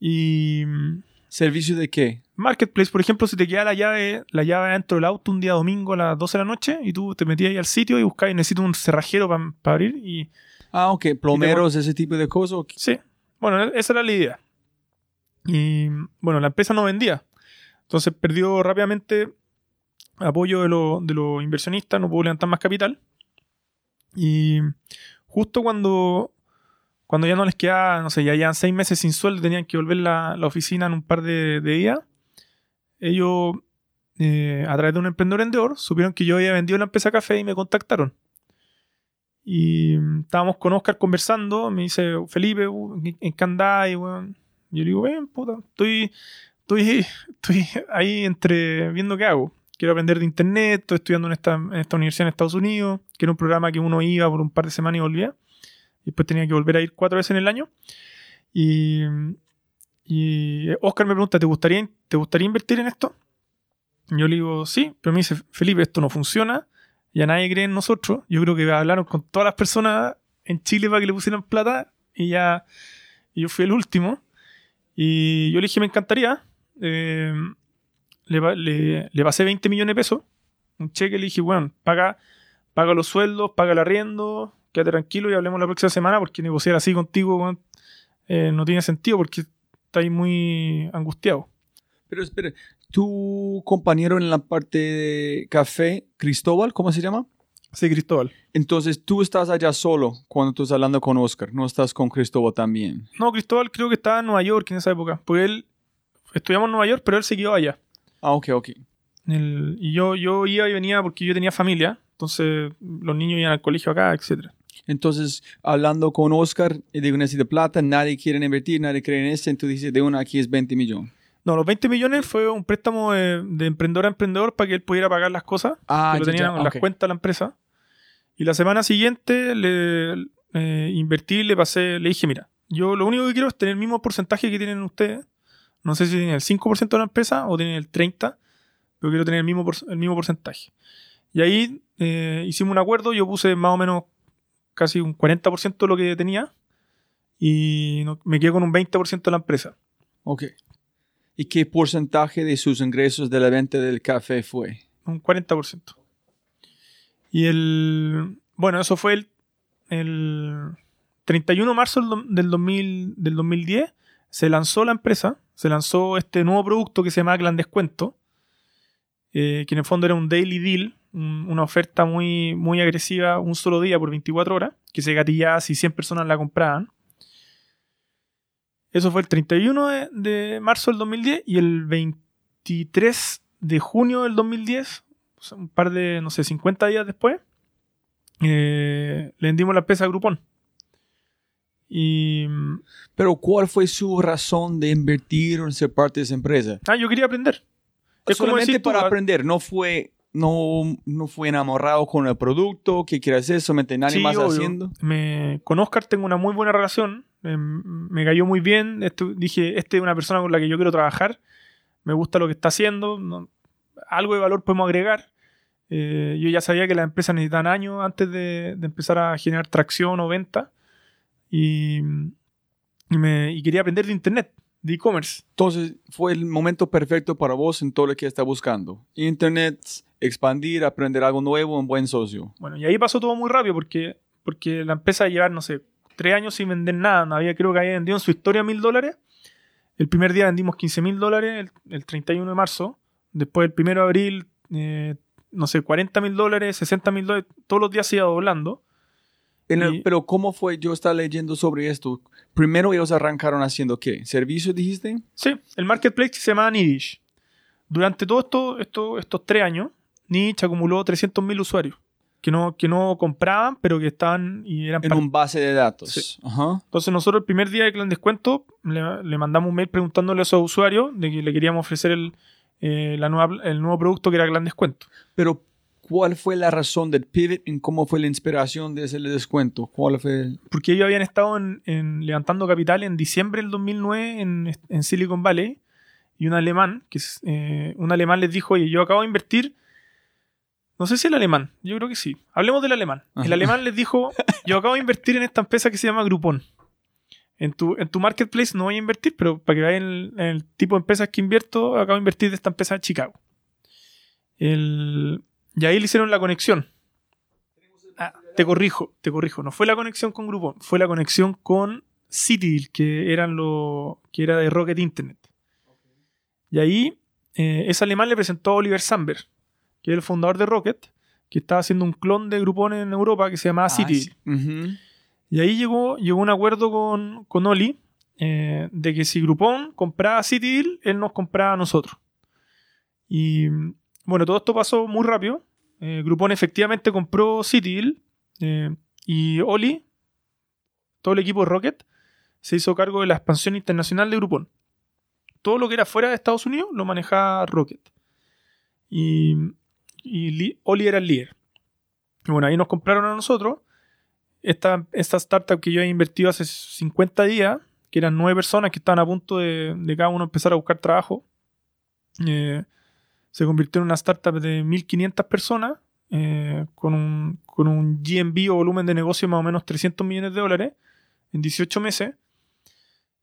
S3: Y. mm,
S1: ¿Servicio de qué?
S3: Marketplace, por ejemplo, si te queda la llave, la llave dentro del auto un día domingo a las 12 de la noche y tú te metías ahí al sitio y buscabas, necesito un cerrajero para abrir y
S1: Ah, ok, plomeros, ese tipo de cosas.
S3: Sí, bueno, esa era la idea. Y bueno, la empresa no vendía. Entonces perdió rápidamente apoyo de, lo- de los inversionistas, no pudo levantar más capital. Y justo cuando, cuando ya no les quedaba, no sé, ya llevan seis meses sin sueldo, tenían que volver la, la oficina en un par de, días, ellos, eh, a través de un emprendedor vendedor, supieron que yo había vendido la empresa café y me contactaron. Y estábamos con Oscar conversando. Me dice, Felipe, uh, ¿en- ¿en qué andáis, yo le digo, ven, puta, estoy, estoy, estoy ahí entre viendo qué hago. Quiero aprender de internet, estoy estudiando en esta, en esta universidad en Estados Unidos, que era un programa que uno iba por un par de semanas y volvía. Después tenía que volver a ir cuatro veces en el año. Y, y Oscar me pregunta, ¿te gustaría, ¿te gustaría invertir en esto? Y yo le digo, sí, pero me dice, Felipe, esto no funciona ya nadie cree en nosotros. Yo creo que hablaron con todas las personas en Chile para que le pusieran plata y ya y yo fui el último. Y yo le dije, me encantaría. Eh, le, le- le pasé 20 millones de pesos, un cheque, le dije, bueno, paga, paga los sueldos, paga el arriendo, quédate tranquilo y hablemos la próxima semana porque negociar así contigo eh, no tiene sentido porque estáis muy angustiado.
S1: Pero espera, tu compañero en la parte de café, Cristóbal, ¿cómo se llama?
S3: Sí, Cristóbal.
S1: Entonces tú estás allá solo cuando estás hablando con Oscar, no estás con Cristóbal también.
S3: No, Cristóbal creo que estaba en Nueva York en esa época, porque él, estudiamos en Nueva York, pero él se quedó allá.
S1: Ah, ok, ok.
S3: El- y yo, yo iba y venía porque yo tenía familia, entonces los niños iban al colegio acá, etcétera.
S1: Entonces, hablando con Oscar, y digo, necesito plata, nadie quiere invertir, nadie cree en esto, entonces dice, de una aquí es 20 millones.
S3: No, los 20 millones fue un préstamo de, de emprendedor a emprendedor para que él pudiera pagar las cosas
S1: Ah,
S3: que lo
S1: ya,
S3: tenía
S1: ya,
S3: en las cuentas de la empresa. Y la semana siguiente le eh, invertí, le pasé, le dije, mira, yo lo único que quiero es tener el mismo porcentaje que tienen ustedes. No sé si tienen el 5% de la empresa o tienen el 30%, pero quiero tener el mismo, el mismo porcentaje. Y ahí eh, hicimos un acuerdo, yo puse más o menos casi un 40% de lo que tenía y no- me quedé con un 20% de la empresa.
S1: Ok. ¿Y qué porcentaje de sus ingresos de la venta del café fue?
S3: un 40%. Y el. Bueno, eso fue el, el 31 de marzo del, do- del, 2000 del 2010. Se lanzó la empresa, se lanzó este nuevo producto que se llama Clan Descuento, eh, que en el fondo era un daily deal, un- una oferta muy, muy agresiva, un solo día por 24 horas, que se gatillaba si 100 personas la compraban. Eso fue el 31 de, marzo del 2010 y el 23 de junio del 2010, o sea, un par de, no sé, 50 días después, eh, le vendimos la empresa a Groupon. Y. mm,
S1: Pero ¿cuál fue su razón de invertir en ser parte de esa empresa?
S3: Ah, yo quería aprender. Es como
S1: Solamente
S3: tú,
S1: para
S3: ah,
S1: aprender, no fue, no, no fue enamorado con el producto, que quiere hacer, solamente nadie
S3: Sí,
S1: más
S3: obvio.
S1: haciendo.
S3: Me, con Oscar tengo una muy buena relación. eh, me cayó muy bien. Esto- dije, este es una persona con la que yo quiero trabajar. Me gusta lo que está haciendo. no- algo de valor podemos agregar. Eh, yo ya sabía que las empresas necesitan años antes de, de empezar a generar tracción o venta. Y, y me- y quería aprender de Internet. de e-commerce.
S1: Entonces fue el momento perfecto para vos en todo lo que está buscando. Internet, expandir, aprender algo nuevo, un buen socio.
S3: Bueno, y ahí pasó todo muy rápido porque, porque la empresa llevar, no sé, tres años sin vender nada. No había, creo que había vendido en su historia mil dólares. El primer día vendimos 15 mil dólares, el, el 31 de marzo. Después, el 1 de abril, eh, no sé, 40 mil dólares, 60 mil dólares. Todos los días se iba doblando.
S1: En el-
S3: Y-
S1: pero ¿cómo fue? Yo estaba leyendo sobre esto. Primero ellos arrancaron haciendo qué? ¿Servicios dijiste?
S3: Sí, el marketplace se llamaba Nidish. Durante todos esto, esto- estos tres años, Nidish acumuló 300.000 usuarios que no, que no compraban, pero que estaban y eran
S1: En un base de datos.
S3: Sí.
S1: Ajá.
S3: Entonces nosotros el primer día de Clan Descuento le, le mandamos un mail preguntándole a esos usuarios de que le queríamos ofrecer el, eh, la nueva, el nuevo producto que era Clan Descuento.
S1: Pero ¿cuál fue la razón del pivot y cómo fue la inspiración de ese descuento? ¿Cuál fue el-
S3: Porque ellos habían estado en, en levantando capital en diciembre del 2009 en, en Silicon Valley y un alemán, que es, eh, un alemán les dijo, oye, yo acabo de invertir, no sé si el alemán, yo creo que sí, hablemos del alemán. El alemán les dijo, yo acabo de invertir en esta empresa que se llama Groupon. En tu, en tu marketplace no voy a invertir, pero para que vean el, el tipo de empresas que invierto, acabo de invertir de esta empresa de Chicago. El- y ahí le hicieron la conexión. Ah, te corrijo, te corrijo. No fue la conexión con Groupon, fue la conexión con Citadel, que eran lo que era de Rocket Internet. Y ahí eh, ese alemán le presentó a Oliver Samberg, que es el fundador de Rocket, que estaba haciendo un clon de Groupon en Europa que se llamaba
S1: Ah, sí.
S3: Y ahí llegó, llegó un acuerdo con, con Oli eh, de que si Groupon compraba Citadel, él nos compraba a nosotros. Y bueno, todo esto pasó muy rápido. Eh, Groupon efectivamente compró Citadel eh, y Oli, todo el equipo de Rocket, se hizo cargo de la expansión internacional de Groupon. Todo lo que era fuera de Estados Unidos lo manejaba Rocket. Y, y Li- Oli era el líder. Y bueno, ahí nos compraron a nosotros esta, esta startup que yo había invertido hace 50 días, que eran nueve personas que estaban a punto de, de cada uno empezar a buscar trabajo, eh, se convirtió en una startup de 1.500 personas, eh, con, un, con un GMV o volumen de negocio de más o menos 300 millones de dólares en 18 meses.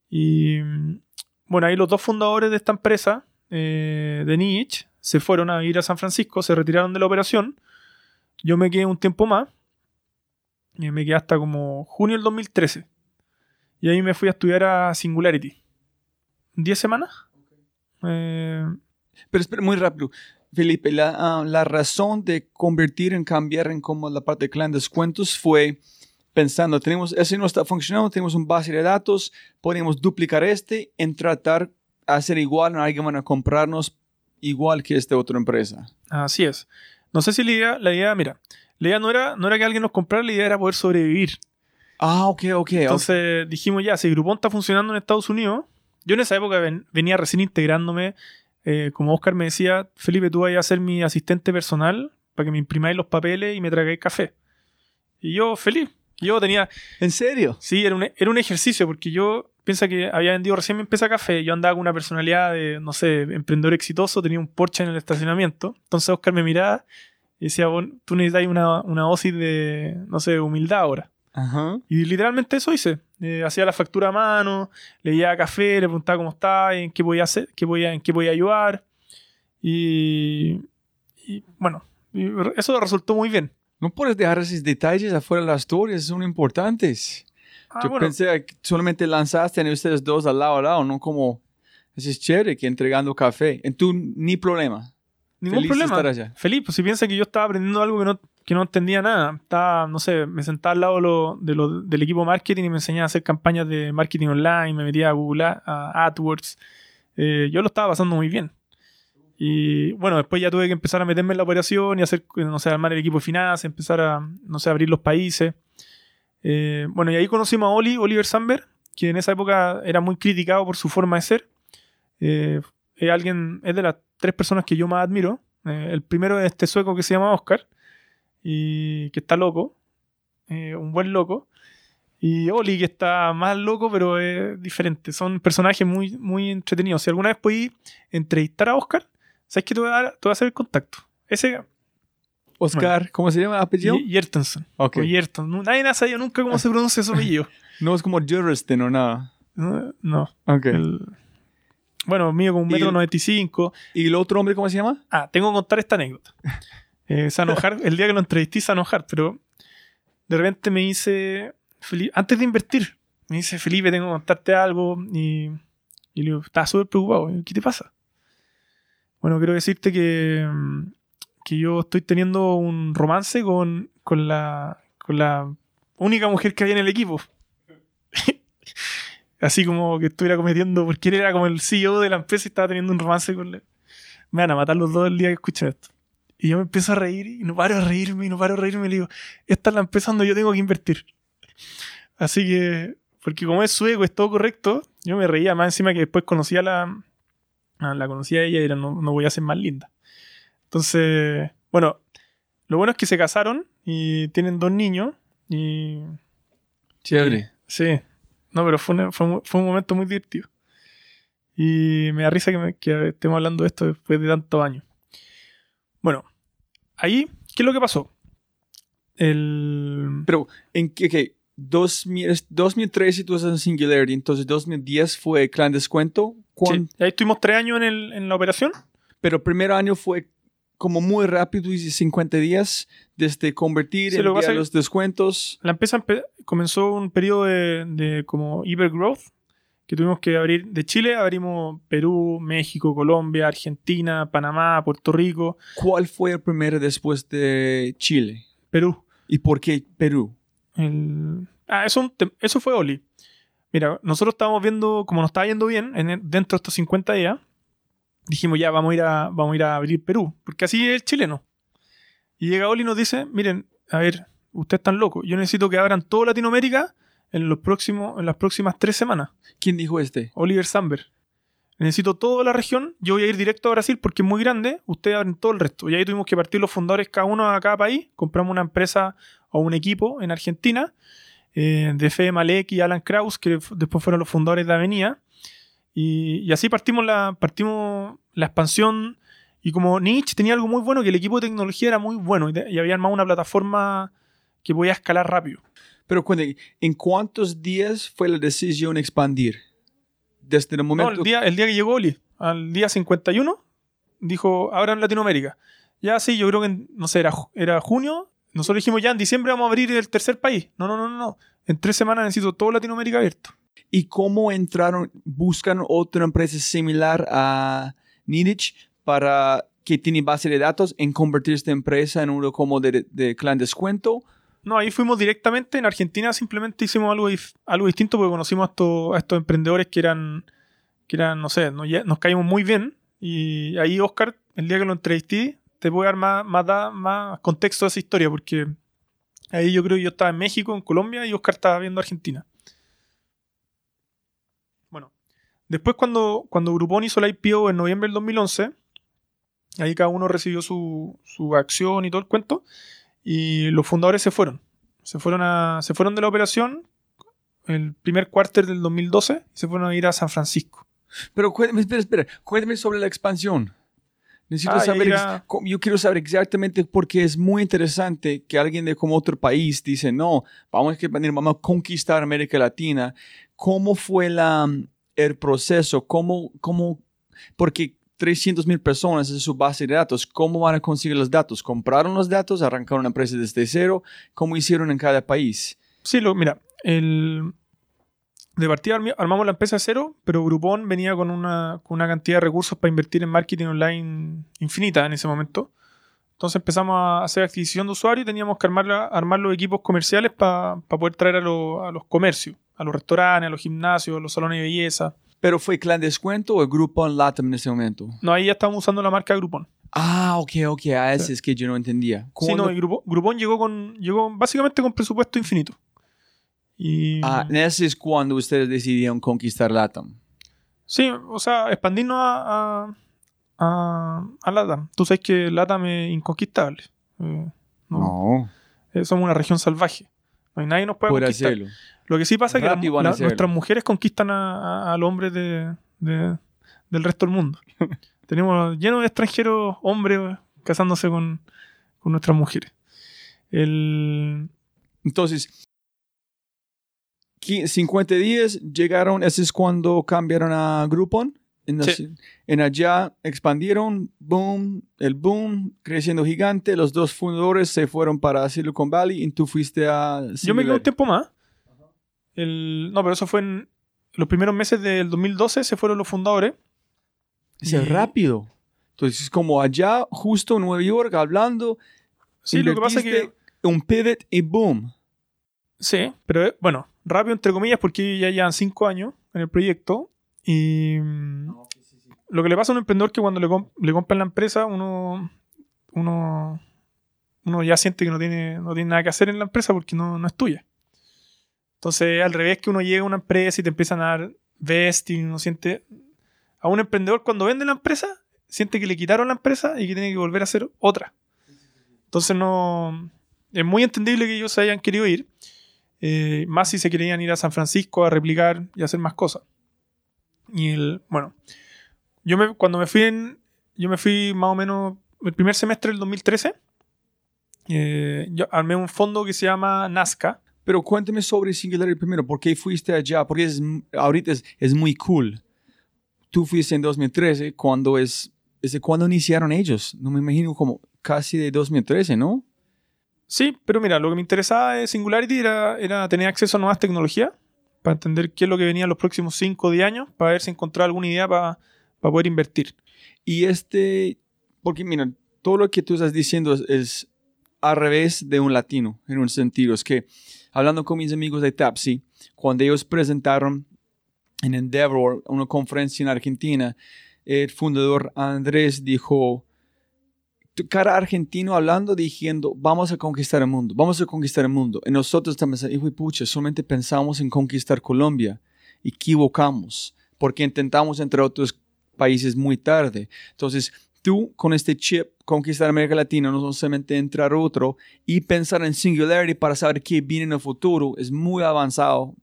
S3: Y mm, bueno, ahí los dos fundadores de esta empresa, eh, de Niche, se fueron a ir a San Francisco, se retiraron de la operación. Yo me quedé un tiempo más. Y me quedé hasta como junio del 2013. Y ahí me fui a estudiar a Singularity. ¿10 semanas? Eh,
S1: Pero espera, muy rápido. Felipe, la, ah, la razón de convertir en cambiar en como la parte de clan descuentos fue pensando, tenemos, ese no está funcionando, tenemos un base de datos, podemos duplicar este en tratar de hacer igual, alguien van a comprarnos igual que esta otra empresa.
S3: así es. No sé si la idea, la idea, mira, la idea no era, no era que alguien nos comprara, la idea era poder sobrevivir.
S1: Ah, ok, ok. ok.
S3: Entonces dijimos ya, si Groupon está funcionando en Estados Unidos, yo en esa época ven- venía recién integrándome, eh, como Oscar me decía, Felipe, tú vas a ser mi asistente personal para que me imprimáis los papeles y me traigáis café. Y yo feliz. Yo tenía,
S1: ¿En serio?
S3: Sí, era un, era un ejercicio porque yo piensa que había vendido recién mi empresa café. Yo andaba con una personalidad de, no sé, emprendedor exitoso, tenía un Porsche en el estacionamiento. Entonces Oscar me miraba y decía, "Bueno, tú necesitas una, una dosis de, no sé, humildad ahora.
S1: Ajá.
S3: Y literalmente eso hice. Eh, hacía la factura a mano, le llevaba café, le preguntaba cómo estaba, en qué podía hacer, qué podía, en qué podía ayudar. Y, y, bueno, eso resultó muy bien.
S1: No puedes dejar esos detalles afuera de las historias, son importantes.
S3: Ah,
S1: Yo
S3: bueno,
S1: pensé que solamente lanzaste a ustedes dos al lado a lado, no como... Es chévere que entregando café. En tu ni problema.
S3: Ningún
S1: Feliz
S3: problema.
S1: estar allá.
S3: Feliz, pues si piensa que yo estaba aprendiendo algo que no, que no entendía nada. Estaba, no sé, me sentaba al lado de lo- de lo- del equipo marketing y me enseñaba a hacer campañas de marketing online, me metía a Google A- AdWords. Eh, yo lo estaba pasando muy bien. Y bueno, después ya tuve que empezar a meterme en la operación y hacer, no sé, armar el equipo de finanzas, empezar a, no sé, abrir los países. Eh, bueno, y ahí conocimos a Oli, Oliver Samberg, que en esa época era muy criticado por su forma de ser. Eh, es alguien, es de las tres personas que yo más admiro. Eh, el primero es este sueco que se llama Oscar y que está loco, eh, un buen loco. Y Oli, que está más loco, pero es diferente. Son personajes muy, muy entretenidos. Si alguna vez podéis entrevistar a Oscar, ¿sabes que te voy a, dar, te voy a hacer el contacto? Ese
S1: Oscar, ¿cómo se llama el apellido?
S3: Ye- Yertensen.
S1: Ok.
S3: Nadie ha sabido nunca cómo se pronuncia su apellido.
S1: No es como Juristin o nada.
S3: No, no.
S1: Ok.
S3: El- Bueno, mío con un
S1: Y-
S3: metro 95.
S1: ¿Y el otro hombre cómo se llama?
S3: Ah, tengo que contar esta anécdota. Eh, enojar, el día que lo entrevisté enojar, pero de repente me dice, Felipe, antes de invertir, me dice, Felipe, tengo que contarte algo. Y, y le digo, estaba súper preocupado. ¿Qué te pasa? Bueno, quiero decirte que, mm, que yo estoy teniendo un romance con, con, la, con la única mujer que había en el equipo. Así como que estuviera cometiendo, porque él era como el CEO de la empresa y estaba teniendo un romance con la... Me van a matar los dos el día que escuchen esto. Y yo me empiezo a reír y no paro de reírme y no paro de reírme y le digo, esta es la empresa donde yo tengo que invertir. Así que, porque como es sueco, es todo correcto, yo me reía más encima que después conocí a la... la conocí a ella y era, no, no voy a ser más linda. Entonces, bueno, lo bueno es que se casaron y tienen dos niños y...
S1: Chévere.
S3: Sí, no, pero fue, una- fue, un- fue un momento muy divertido. Y me da risa que, me- que estemos hablando de esto después de tantos años. Bueno, ahí, ¿qué es lo que pasó? El...
S1: Pero, ¿en qué? qué? 2000 2013 tú estás en Singularity, entonces 2010 fue Clan Descuento. ¿Cuán-
S3: Sí, ahí estuvimos tres años en, el- en la operación.
S1: Pero el primer año fue como muy rápido, dices 50 días, desde convertir,
S3: Sí, lo
S1: enviar los descuentos.
S3: La empresa comenzó un periodo de, de como hypergrowth, que tuvimos que abrir de Chile, abrimos Perú, México, Colombia, Argentina, Panamá, Puerto Rico,
S1: ¿Cuál fue el primero después de Chile?
S3: Perú.
S1: ¿Y por qué Perú?
S3: El- Ah, eso, eso fue Oli. Mira, nosotros estábamos viendo, como nos estaba yendo bien en el- dentro de estos 50 días, dijimos ya, vamos a ir a, vamos a, ir a abrir Perú, porque así es el chileno. Y llega Oli y nos dice, miren, a ver, ustedes están locos, yo necesito que abran toda Latinoamérica en, los próximos, en las próximas tres semanas.
S1: ¿Quién dijo este?
S3: Oliver Samber. Necesito toda la región, yo voy a ir directo a Brasil porque es muy grande, ustedes abren todo el resto. Y ahí tuvimos que partir los fundadores cada uno a cada país, compramos una empresa o un equipo en Argentina, eh, de Fede Malek y Alan Kraus, que después fueron los fundadores de Avenida. Y, y así partimos la, partimos la expansión. Y como Nietzsche tenía algo muy bueno, que el equipo de tecnología era muy bueno y, había armado una plataforma que podía escalar rápido.
S1: Pero cuéntame, ¿en cuántos días fue la decisión expandir? Desde el
S3: No,
S1: momento...
S3: el día, el día que llegó Oli, al día 51, dijo, ahora en Latinoamérica. Ya sí, yo creo que, no sé, era, era junio. Nosotros dijimos, ya en diciembre vamos a abrir el tercer país. No, no, no, no, no. En tres semanas necesito todo Latinoamérica abierto.
S1: ¿Y cómo entraron, buscan otra empresa similar a Nidich para que tiene base de datos en convertir esta empresa en uno como de, de clan descuento?
S3: No, ahí fuimos directamente. En Argentina simplemente hicimos algo, algo distinto porque conocimos a estos, a estos emprendedores que eran, que eran, no sé, nos, nos caímos muy bien. Y ahí, Oscar, el día que lo entrevisté, te voy a dar más, más, más contexto a esa historia porque ahí yo creo que yo estaba en México, en Colombia y Oscar estaba viendo Argentina. Bueno, después cuando, cuando Groupon hizo la IPO en noviembre del 2011, ahí cada uno recibió su, su acción y todo el cuento. Y los fundadores se fueron. Se fueron, a, se fueron de la operación el primer cuarter del 2012 y se fueron a ir a San Francisco.
S1: Pero cuéntame, espera, espera, cuéntame sobre la expansión. Necesito
S3: Ah,
S1: saber, yo quiero saber exactamente porque es muy interesante que alguien de como otro país dice, no, vamos a expandir, vamos a conquistar América Latina. ¿Cómo fue la, el proceso? ¿Cómo, cómo, porque 300 mil personas es su base de datos, ¿cómo van a conseguir los datos? ¿Compraron los datos? ¿Arrancaron una empresa desde cero? ¿Cómo hicieron en cada país?
S3: Sí, lo, mira, el, de partida armamos la empresa cero, pero Groupon venía con una, con una cantidad de recursos para invertir en marketing online infinita en ese momento. Entonces empezamos a hacer adquisición de usuarios y teníamos que armar, la- armar los equipos comerciales para poder traer a, lo- a los comercios, a los restaurantes, a los gimnasios, a los salones de belleza.
S1: ¿Pero fue Clan Descuento o el Grupo en Latam en ese momento?
S3: No, ahí ya estábamos usando la marca Groupon.
S1: Ah, ok, ok, ah, ese es que yo no entendía.
S3: Sí,
S1: ¿Cuándo-
S3: no, y Grupo- Groupon llegó con llegó básicamente con presupuesto infinito. Y
S1: Ah, ese es cuando ustedes decidieron conquistar Latam.
S3: sí, o sea, expandirnos a, a, a, a LATAM. Tú sabes que LATAM es inconquistable. Eh, no, eh, somos una región salvaje. No hay nadie nos puede
S1: puede
S3: conquistar.
S1: hacerlo.
S3: Lo que sí pasa es que la- nuestras mujeres conquistan a, a- al hombre de, de- del resto del mundo. Tenemos lleno de extranjeros hombres casándose con, con nuestras mujeres. El,
S1: Entonces, qui- 50 días llegaron, ese es cuando cambiaron a Groupon. En,
S3: Sí.
S1: en allá expandieron, boom, el boom, creciendo gigante. Los dos fundadores se fueron para Silicon Valley y tú fuiste a...
S3: Yo me quedé un tiempo más. El, no, pero eso fue en los primeros meses del 2012, se fueron los fundadores.
S1: Es
S3: y-
S1: rápido. Entonces, como allá, justo en Nueva York, hablando,
S3: Sí, lo que pasa es que...
S1: Un pivot y boom.
S3: Sí, pero eh, bueno, rápido entre comillas porque ya llevan cinco años en el proyecto y mm, lo que le pasa a un emprendedor es que cuando le, com- le compran la empresa uno, uno, uno ya siente que no tiene, no tiene nada que hacer en la empresa porque no, no es tuya. Entonces al revés que uno llega a una empresa y te empiezan a dar vesting, uno siente... A un emprendedor cuando vende la empresa siente que le quitaron la empresa y que tiene que volver a hacer otra. Entonces no... Es muy entendible que ellos se hayan querido ir. Eh, más si se querían ir a San Francisco a replicar y hacer más cosas. Y el, bueno, yo me, cuando me fui en, yo me fui más o menos el primer semestre del 2013, eh, yo armé un fondo que se llama Nazca.
S1: Pero cuéntame sobre Singularity primero. ¿Por qué fuiste allá? Porque es, ahorita es, es muy cool. Tú fuiste en 2013, cuando es... ¿Desde cuándo iniciaron ellos? No me imagino como casi de 2013, ¿no?
S3: Sí, pero mira, lo que me interesaba de Singularity era, era tener acceso a nuevas tecnologías para entender qué es lo que venía en los próximos 5 o 10 años, para ver si encontraba alguna idea para, para poder invertir.
S1: Y este, porque mira, todo lo que tú estás diciendo es, es al revés de un latino, en un sentido. Es que hablando con mis amigos de Tapsi, cuando ellos presentaron en Endeavor una conferencia en Argentina, el fundador Andrés dijo, cara argentino hablando, diciendo, vamos a conquistar el mundo, vamos a conquistar el mundo. Y nosotros estamos, hijo pucha, solamente pensamos en conquistar Colombia. Equivocamos, porque intentamos entre otros países muy tarde. Entonces, tú con este chip conquistar América Latina, no solamente entrar otro y pensar en Singularity para saber qué viene en el futuro, es muy avanzado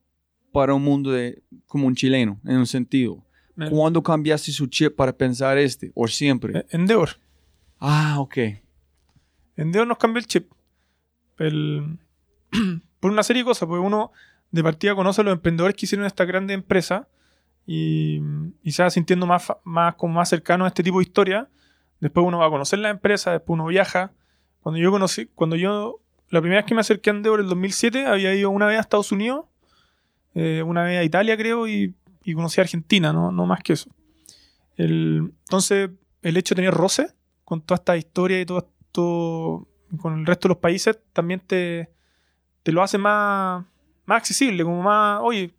S1: para un mundo de, como un chileno, en un sentido.
S3: Me-
S1: ¿Cuándo cambiaste su chip para pensar este? ¿O siempre?
S3: Eh, Endeavor.
S1: Ah, ok.
S3: Endeavor nos cambió el chip. El- por una serie de cosas, porque uno de partida conoce a los emprendedores que hicieron esta grande empresa y, y se va sintiendo más, más, como más cercano a este tipo de historia. Después uno va a conocer la empresa, después uno viaja. Cuando yo conocí, cuando yo, la primera vez que me acerqué a Endeavor, en el 2007, había ido una vez a Estados Unidos, eh, una vez a Italia creo, y, y conocí a Argentina, no, no más que eso. El- entonces, el hecho de tener roce con toda esta historia y todo esto con el resto de los países también te, te lo hace más, más accesible, como más, oye,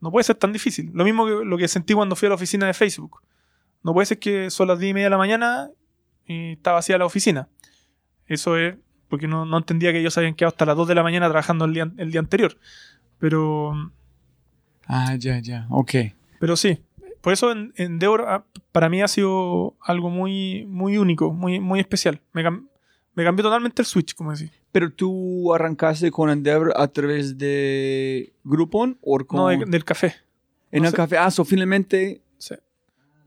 S3: no puede ser tan difícil. Lo mismo que lo que sentí cuando fui a la oficina de Facebook. No puede ser que son las 10 y media de la mañana y está vacía la oficina. Eso es porque no, no entendía que ellos habían quedado hasta las 2 de la mañana trabajando el día, el día anterior. Pero,
S1: Ah, ya, ya. Ok.
S3: pero sí, por eso en- Endeavor ah, para mí ha sido algo muy, muy único, muy, muy especial. Me, cam- me cambió totalmente el switch, como decís.
S1: Pero tú arrancaste con Endeavor a través de Groupon o con...
S3: No, de- del café.
S1: en
S3: no
S1: el
S3: sé.
S1: café. Ah, so finalmente...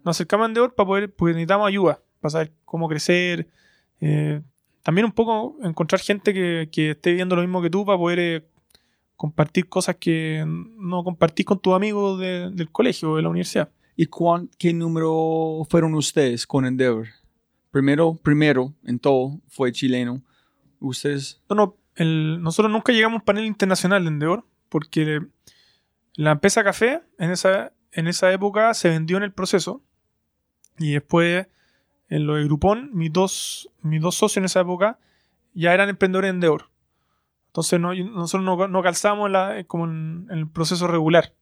S3: Nos acercamos a Endeavor para poder, porque necesitamos ayuda, para saber cómo crecer. eh, también un poco encontrar gente que, que esté viendo lo mismo que tú para poder eh, compartir cosas que no compartís con tus amigos de- del colegio o de la universidad.
S1: ¿Y cuán, qué número fueron ustedes con Endeavor? Primero, primero en todo fue chileno. Ustedes...
S3: No, no, el- nosotros nunca llegamos a un panel internacional de Endeavor porque la empresa café en esa, en esa época se vendió en el proceso y después en lo de Groupon, mis dos, mis dos socios en esa época ya eran emprendedores de Endeavor. Entonces no- nosotros no, no calzábamos en la- como en, en el proceso regular.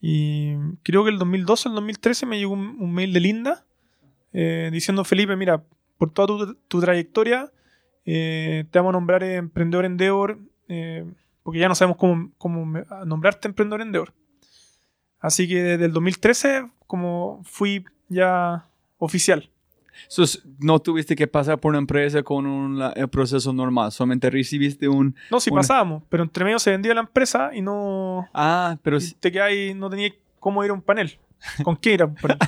S3: Y creo que el 2012 o el 2013 me llegó un, mail de Linda eh, diciendo, Felipe, mira, por toda tu, trayectoria, eh, te vamos a nombrar emprendedor Endeavor, eh, porque ya no sabemos cómo, cómo nombrarte emprendedor Endeavor. Así que desde el 2013, como fui ya oficial.
S1: So, s- no tuviste que pasar por una empresa con un la- el proceso normal, solamente recibiste un...
S3: No, sí
S1: Una-
S3: pasábamos, pero entre medio se vendía la empresa y no
S1: Ah, pero...
S3: y te ahí, no tenía cómo ir a un panel. ¿Con qué ir a un panel?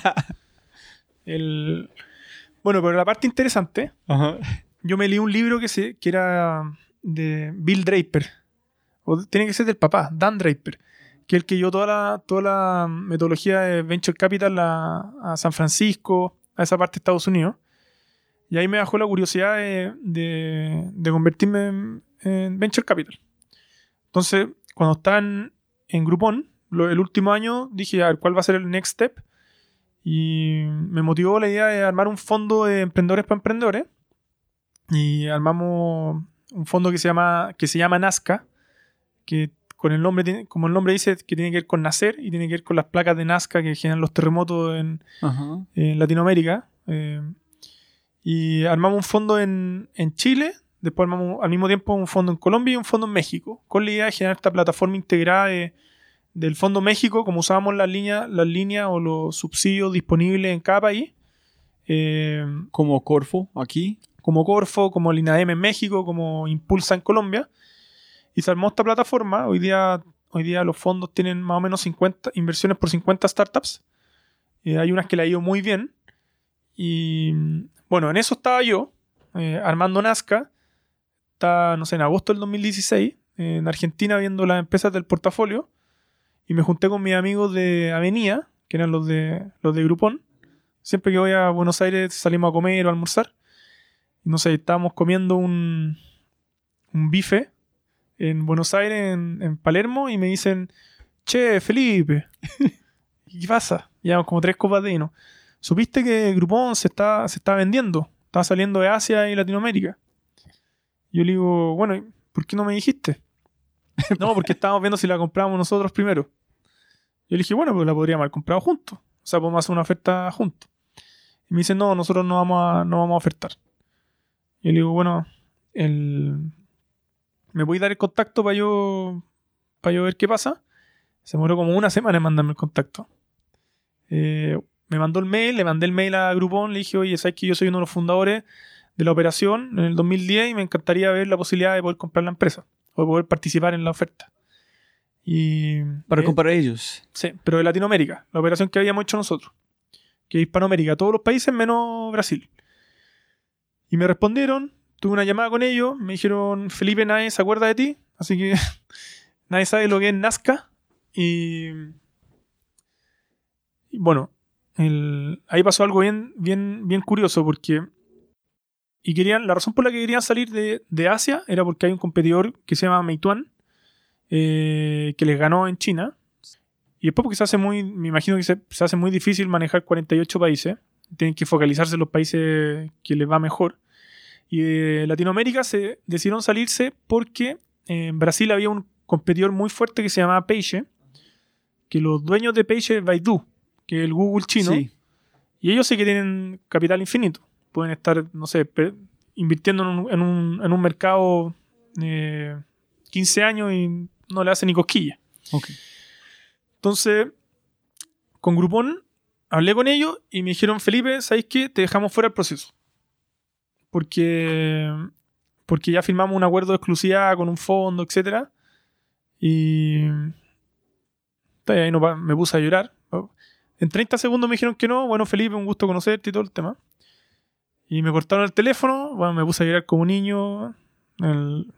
S3: El- Bueno, pero la parte interesante,
S1: Ajá.
S3: yo me leí un libro que, se, que era de Bill Draper. O tiene que ser del papá, Dan Draper. Que el que llevó toda la, toda la metodología de Venture Capital a, a San Francisco, a esa parte de Estados Unidos. Y ahí me bajó la curiosidad de, de- de convertirme en, en Venture Capital. Entonces, cuando estaba en, en Groupon, lo- el último año, dije, a ver, ¿cuál va a ser el next step? Y me motivó la idea de armar un fondo de emprendedores para emprendedores. Y armamos un fondo que se llama, que se llama Nazca, que con el nombre, como el nombre dice, que tiene que ver con nacer y tiene que ver con las placas de Nazca que generan los terremotos en, Latinoamérica. eh, y armamos un fondo en, en Chile, después armamos al mismo tiempo un fondo en Colombia y un fondo en México, con la idea de generar esta plataforma integrada de- del Fondo México, como usábamos las líneas las líneas o los subsidios disponibles en cada país, eh,
S4: Como Corfo aquí.
S3: como Corfo, como el INADEM en México, como Impulsa en Colombia. Y se armó esta plataforma. Hoy día, hoy día los fondos tienen más o menos 50 inversiones por 50 startups. Eh, hay unas que le ha ido muy bien. Y bueno, en eso estaba yo, eh, armando Nazca. Está, no sé, en agosto del 2016, eh, en Argentina, viendo las empresas del portafolio. Y me junté con mis amigos de Avenida, que eran los de, los de Groupon. Siempre que voy a Buenos Aires salimos a comer o a almorzar. No sé, estábamos comiendo un, un bife en Buenos Aires, en, en Palermo, y me dicen, che, Felipe, ¿y ¿qué pasa? Llevamos como tres copas de vino. ¿Supiste que Groupon se está, se está vendiendo? Está saliendo de Asia y Latinoamérica. Yo le digo, bueno, ¿y ¿por qué no me dijiste? no, porque estábamos viendo si la comprábamos nosotros primero. Yo le dije, bueno, pues la podríamos haber comprado juntos. O sea, podemos hacer una oferta juntos. Y me dice, no, nosotros no vamos a, no vamos a ofertar. Y le digo, bueno, el... ¿me voy a dar el contacto para yo, para yo ver qué pasa? Se demoró como una semana en mandarme el contacto. Eh, me mandó el mail, le mandé el mail a Groupon, le dije, oye, sabes que yo soy uno de los fundadores de la operación en el 2010 y me encantaría ver la posibilidad de poder comprar la empresa o de poder participar en la oferta. Y
S4: Para
S3: eh,
S4: comprar ellos.
S3: Sí, pero de Latinoamérica, la operación que habíamos hecho nosotros. Que es Hispanoamérica, todos los países menos Brasil. Y me respondieron, tuve una llamada con ellos, me dijeron, Felipe, nadie se acuerda de ti, así que nadie sabe lo que es Nazca. Y, bueno, ahí pasó algo bien, bien, bien curioso porque... Y querían, la razón por la que querían salir de, de Asia era porque hay un competidor que se llama Meituan, eh, que les ganó en China. Y después porque se hace muy, me imagino que se, se hace muy difícil manejar 48 países. Tienen que focalizarse en los países que les va mejor. Y de Latinoamérica se decidieron salirse porque en Brasil había un competidor muy fuerte que se llamaba Peixe, que los dueños de Peixe es Baidu, que es el Google chino,
S4: Sí.
S3: y ellos sí que tienen capital infinito. Pueden estar, no sé, invirtiendo en un, en un- en un mercado eh, 15 años y no le hacen ni cosquilla. Entonces, con Groupon hablé con ellos y me dijeron, Felipe, ¿sabéis qué? Te dejamos fuera del proceso. Porque, porque ya firmamos un acuerdo de exclusividad con un fondo, etc. Y ahí no me puse a llorar. En 30 segundos me dijeron que no. Bueno, Felipe, un gusto conocerte y todo el tema. Y me cortaron el teléfono. Bueno, me puse a llorar como un niño. El-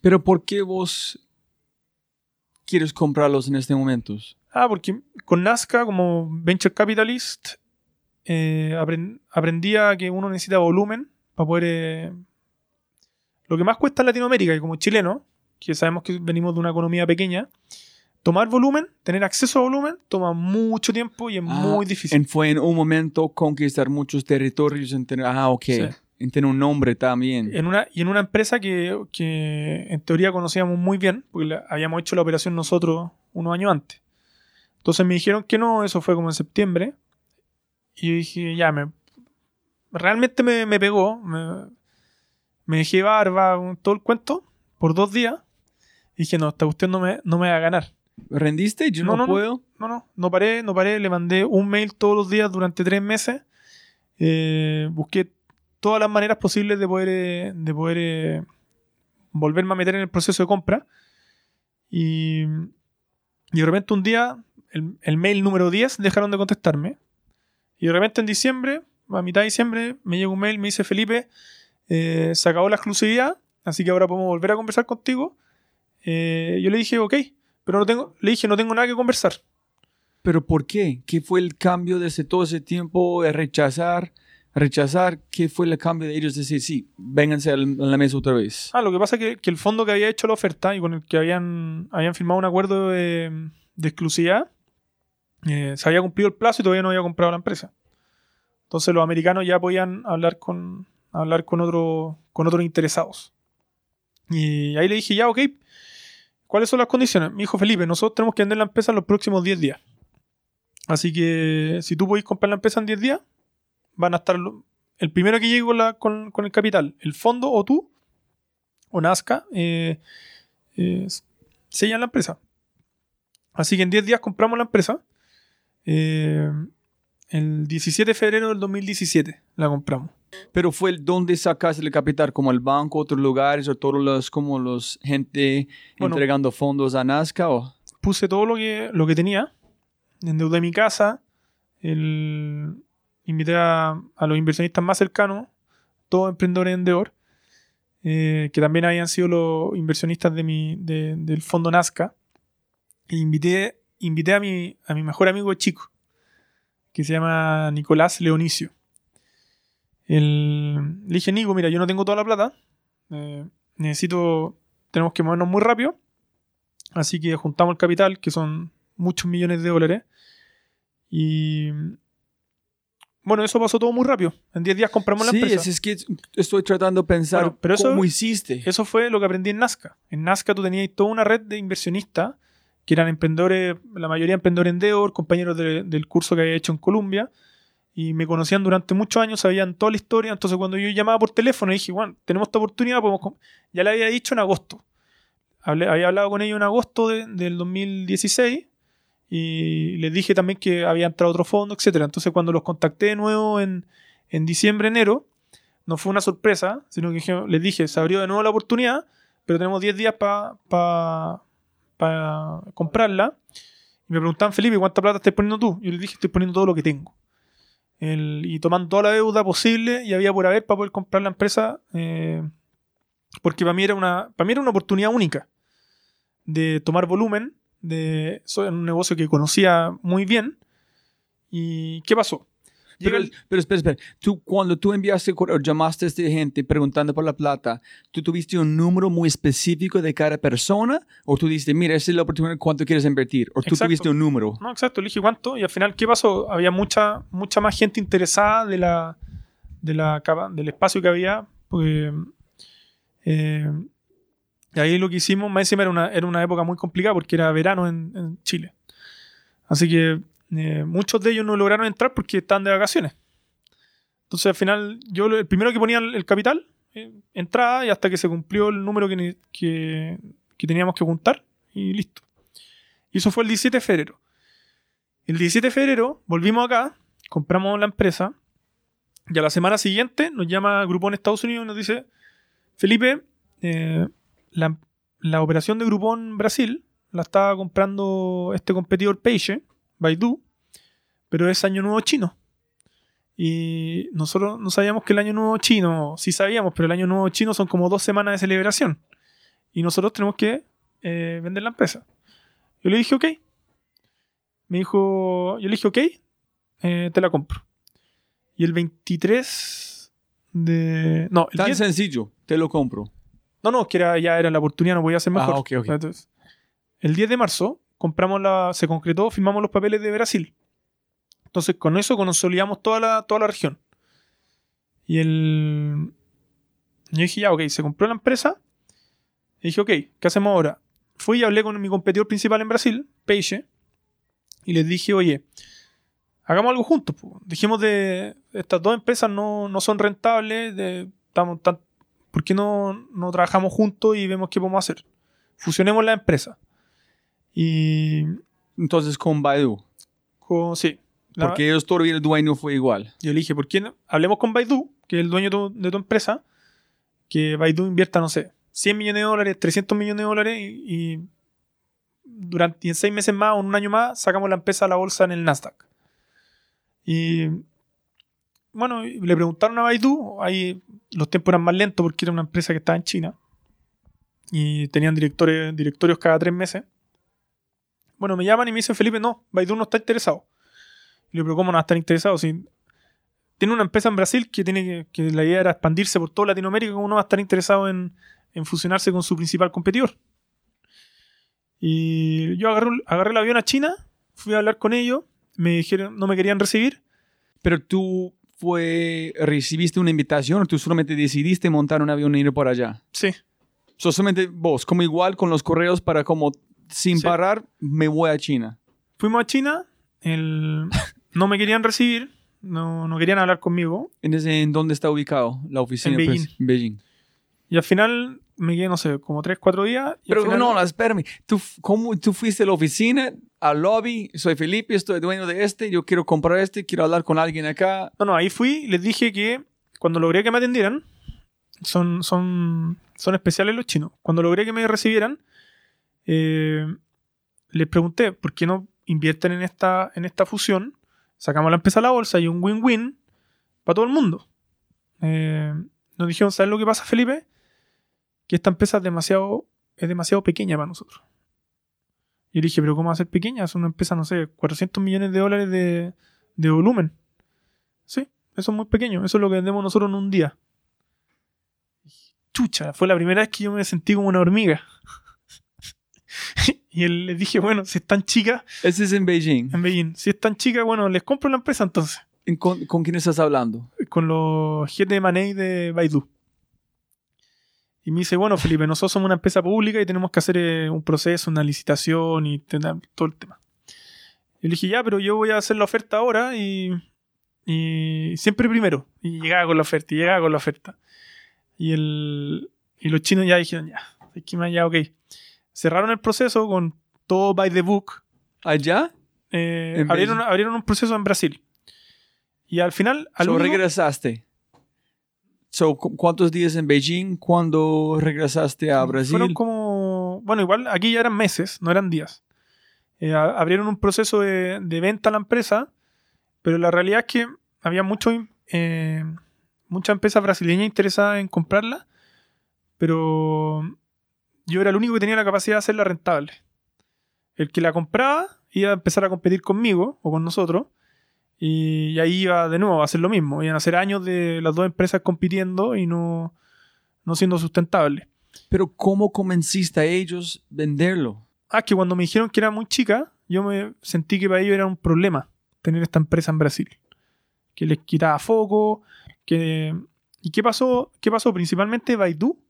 S4: Pero ¿por qué vos quieres comprarlos en este momento?
S3: Ah, porque con Nazca, como Venture Capitalist, eh, apren- aprendí a que uno necesita volumen para poder... eh, lo que más cuesta en Latinoamérica, y como chileno, que sabemos que venimos de una economía pequeña, tomar volumen, tener acceso a volumen, toma mucho tiempo y es
S4: Ah,
S3: muy difícil.
S4: En, fue en un momento conquistar muchos territorios, en tener, ah, ok,
S3: Sí.
S4: en tener un nombre también.
S3: En una, y en una empresa que, que en teoría conocíamos muy bien, porque la- habíamos hecho la operación nosotros unos años antes. Entonces me dijeron que no, eso fue como en septiembre. Y yo dije, ya, me, realmente me, me pegó. Me, me dejé barba, todo el cuento, por dos días. Y dije, no, esta cuestión no me, no me va a ganar.
S4: ¿Rendiste? Yo no,
S3: No, no, no.
S4: puedo.
S3: No, no, no paré, no paré. Le mandé un mail todos los días durante tres meses. Eh, busqué todas las maneras posibles de poder, eh, de poder eh, volverme a meter en el proceso de compra. Y, y de repente un día, el, el mail número 10 dejaron de contestarme. Y de repente en diciembre, a mitad de diciembre, me llega un mail, me dice Felipe, eh, se acabó la exclusividad, así que ahora podemos volver a conversar contigo. Eh, yo le dije, ok, pero no tengo, le dije, no tengo nada que conversar.
S4: ¿Pero por qué? ¿Qué fue el cambio desde todo ese tiempo de rechazar? Rechazar, ¿qué fue el cambio de ellos decir, sí, vénganse a la mesa otra vez?
S3: Ah, lo que pasa es que, que el fondo que había hecho la oferta y con el que habían, habían firmado un acuerdo de, de exclusividad, eh, se había cumplido el plazo y todavía no había comprado la empresa. Entonces los americanos ya podían hablar con, hablar con, otro, con otros interesados. Y ahí le dije, ya, ok, ¿cuáles son las condiciones? Me dijo Felipe, nosotros tenemos que vender la empresa en los próximos 10 días. Así que si tú podéis comprar la empresa en 10 días, van a estar el primero que llegue con- con el capital, el fondo o tú, o Nazca, eh, eh, sellan la empresa. Así que en 10 días compramos la empresa. Eh, el 17 de febrero del 2017 la compramos.
S4: Pero fue el donde sacaste el capital, como el banco, otros lugares, o todos los, como los gente
S3: Bueno.
S4: entregando fondos a Nazca, o...
S3: puse todo lo que, lo que tenía, endeudé mi casa, el- invité a, a los inversionistas más cercanos, todos emprendedores en Deor, eh, que también habían sido los inversionistas de mi, de- del fondo Nazca, e invité, invité a, mi, a mi mejor amigo chico, que se llama Nicolás Leonicio. El- le dije, Nico, mira, yo no tengo toda la plata, eh, necesito, tenemos que movernos muy rápido, Así que juntamos el capital, que son muchos millones de dólares. Y bueno, eso pasó todo muy rápido. En 10 días compramos la
S4: Sí,
S3: empresa.
S4: es, es que estoy tratando de pensar
S3: Bueno, pero eso-
S4: cómo hiciste.
S3: Eso fue lo que aprendí en Nazca. En Nazca tú tenías toda una red de inversionistas que eran emprendedores, la mayoría emprendedores en compañeros de- del curso que había hecho en Colombia. Y me conocían durante muchos años, sabían toda la historia. Entonces, cuando yo llamaba por teléfono, dije, bueno, tenemos esta oportunidad, podemos com-". ya le había dicho en agosto. Hablé- había hablado con ellos en agosto de- del 2016 y les dije también que había entrado otro fondo, etcétera. Entonces, cuando los contacté de nuevo en, en diciembre, enero, no fue una sorpresa, sino que les dije, se abrió de nuevo la oportunidad, pero tenemos 10 días para comprarla. Y me preguntaban, Felipe, ¿cuánta plata estás poniendo tú? Yo les dije, estoy poniendo todo lo que tengo. Y tomando toda la deuda posible y había por haber para poder comprar la empresa, eh, porque para mí, era una, para mí era una oportunidad única de tomar volumen, de soy un negocio que conocía muy bien. ¿Y qué pasó?
S4: Pero,
S3: el-
S4: pero espera, espera. Tú, cuando tú enviaste correo, llamaste a esta gente preguntando por la plata, ¿tú tuviste un número muy específico de cada persona? ¿O tú dijiste, mira, esa es la oportunidad, ¿cuánto quieres invertir? ¿O tú
S3: Exacto.
S4: tuviste un número?
S3: No, exacto, le dije cuánto y al final, ¿qué pasó? Había mucha, mucha más gente interesada de la, de la, del espacio que había. Porque, eh, y ahí lo que hicimos, más encima era una, era una época muy complicada porque era verano en, en Chile. Así que eh, muchos de ellos no lograron entrar porque estaban de vacaciones. Entonces al final, yo el primero que ponía el, capital, eh, entraba y hasta que se cumplió el número que, que, teníamos que juntar y listo. Y eso fue el 17 de febrero. El 17 de febrero volvimos acá, compramos la empresa y a la semana siguiente nos llama Groupon Estados Unidos y nos dice, Felipe, eh, la, la operación de Groupon Brasil la estaba comprando este competidor Peixe, Baidu, pero es año nuevo chino. Y nosotros no sabíamos que el año nuevo chino, sí sabíamos, pero el año nuevo chino son como dos semanas de celebración. Y nosotros tenemos que eh, vender la empresa. Yo le dije, ok. Me dijo, yo le dije, ok, eh, te la compro. Y el 23 de... No, el
S4: Tan
S3: 10
S4: sencillo, te lo compro.
S3: no, no, que era, ya era la oportunidad, no podía ser mejor.
S4: Ah, ok, ok.
S3: Entonces, el 10 de marzo compramos la, se concretó, firmamos los papeles de Brasil. Entonces, con eso consolidamos toda la, toda la región. Y el. Yo dije, ya, ok, se compró la empresa. Y dije, ok, ¿qué hacemos ahora? Fui y hablé con mi competidor principal en Brasil, Peixe, y les dije, oye, hagamos algo juntos. po. Dijimos de estas dos empresas no, no son rentables, de, estamos tan, ¿por qué no, no trabajamos juntos y vemos qué podemos hacer? Fusionemos la empresa. Y.
S4: Entonces con Baidu.
S3: con- sí. La-
S4: Porque ellos todavía el dueño fue igual.
S3: yo le dije, ¿por qué no? Hablemos con Baidu, que es el dueño de tu, de tu empresa, que Baidu invierta, no sé, 100 millones de dólares, 300 millones de dólares y, y durante y en seis meses más o en un año más sacamos la empresa a la bolsa en el Nasdaq. Y bueno, le preguntaron a Baidu, ahí los tiempos eran más lentos porque era una empresa que estaba en China y tenían directores, directorios cada tres meses. bueno, me llaman y me dicen, Felipe, no, Baidu no está interesado. Y le digo, pero ¿cómo no va a estar interesado? Si tiene una empresa en Brasil que tiene que, que la idea era expandirse por toda Latinoamérica, ¿cómo no va a estar interesado en, en fusionarse con su principal competidor? Y yo agarré, el avión a China, fui a hablar con ellos, me dijeron, no me querían recibir.
S1: Pero tú fue, recibiste una invitación o tú solamente decidiste montar un avión y ir por allá.
S3: Sí,
S1: So, solamente vos, como igual con los correos para como sin
S3: Sí.
S1: parar, me voy a China.
S3: fuimos a China, el- no me querían recibir, no, no querían hablar conmigo.
S1: ¿En, ese, ¿En dónde está ubicado la oficina?
S3: En
S1: pues?
S3: Beijing.
S1: En Beijing.
S3: Y al final me quedé, no sé, como 3, 4 días.
S1: Pero
S3: final-
S1: no, espérame. ¿Tú, ¿Cómo tú fuiste a la oficina, al lobby? Soy Felipe, estoy dueño de este, yo quiero comprar este, quiero hablar con alguien acá.
S3: No, no, ahí fui y les dije que cuando logré que me atendieran, son, son, son especiales los chinos. Cuando logré que me recibieran, eh, les pregunté por qué no invierten en esta, en esta fusión. Sacamos la empresa a la bolsa y un win-win para todo el mundo. Eh, nos dijeron, ¿sabes lo que pasa, Felipe? Que esta empresa es demasiado, es demasiado pequeña para nosotros. Yo dije, ¿pero cómo va a ser pequeña? Es una empresa, no sé, 400 millones de dólares de, de volumen. Sí, eso es muy pequeño. Eso es lo que vendemos nosotros en un día. Chucha, fue la primera vez que yo me sentí como una hormiga. y él, les dije, bueno, si es tan chica
S1: Ese es en Beijing.
S3: en Beijing, si es tan chica, bueno, les compro la empresa entonces.
S1: ¿En- ¿Con, con quién estás hablando?
S3: Con los GT de Money de Baidu. Y me dice, bueno, Felipe, nosotros somos una empresa pública y tenemos que hacer eh, un proceso, una licitación y tener todo el tema. Y le dije, ya, pero yo voy a hacer la oferta ahora y, y siempre primero. Y llegaba con la oferta, y llegaba con la oferta. Y, el, y los chinos ya dijeron, ya, es que ya, ok. Cerraron el proceso con todo by the book.
S1: ¿Allá?
S3: Eh, abrieron, abrieron un proceso en Brasil. Y al final, al
S1: So,
S3: único-
S1: regresaste. So, ¿cu- ¿Cuántos días en Beijing cuando regresaste a Brasil?
S3: Fueron como. Bueno, igual aquí ya eran meses, no eran días. Eh, a- abrieron un proceso de, de venta a la empresa, pero la realidad es que había mucho, eh, mucha empresa brasileña interesada en comprarla, pero yo era el único que tenía la capacidad de hacerla rentable. El que la compraba iba a empezar a competir conmigo o con nosotros. Y ahí iba de nuevo a hacer lo mismo. Iban a hacer años de las dos empresas compitiendo y no, no siendo sustentables.
S1: Pero ¿cómo convenciste a ellos venderlo?
S3: Ah, que cuando me dijeron que era muy chica, yo me sentí que para ellos era un problema tener esta empresa en Brasil. Que les quitaba foco. Que... ¿Y qué pasó? ¿Qué pasó? Principalmente Baidu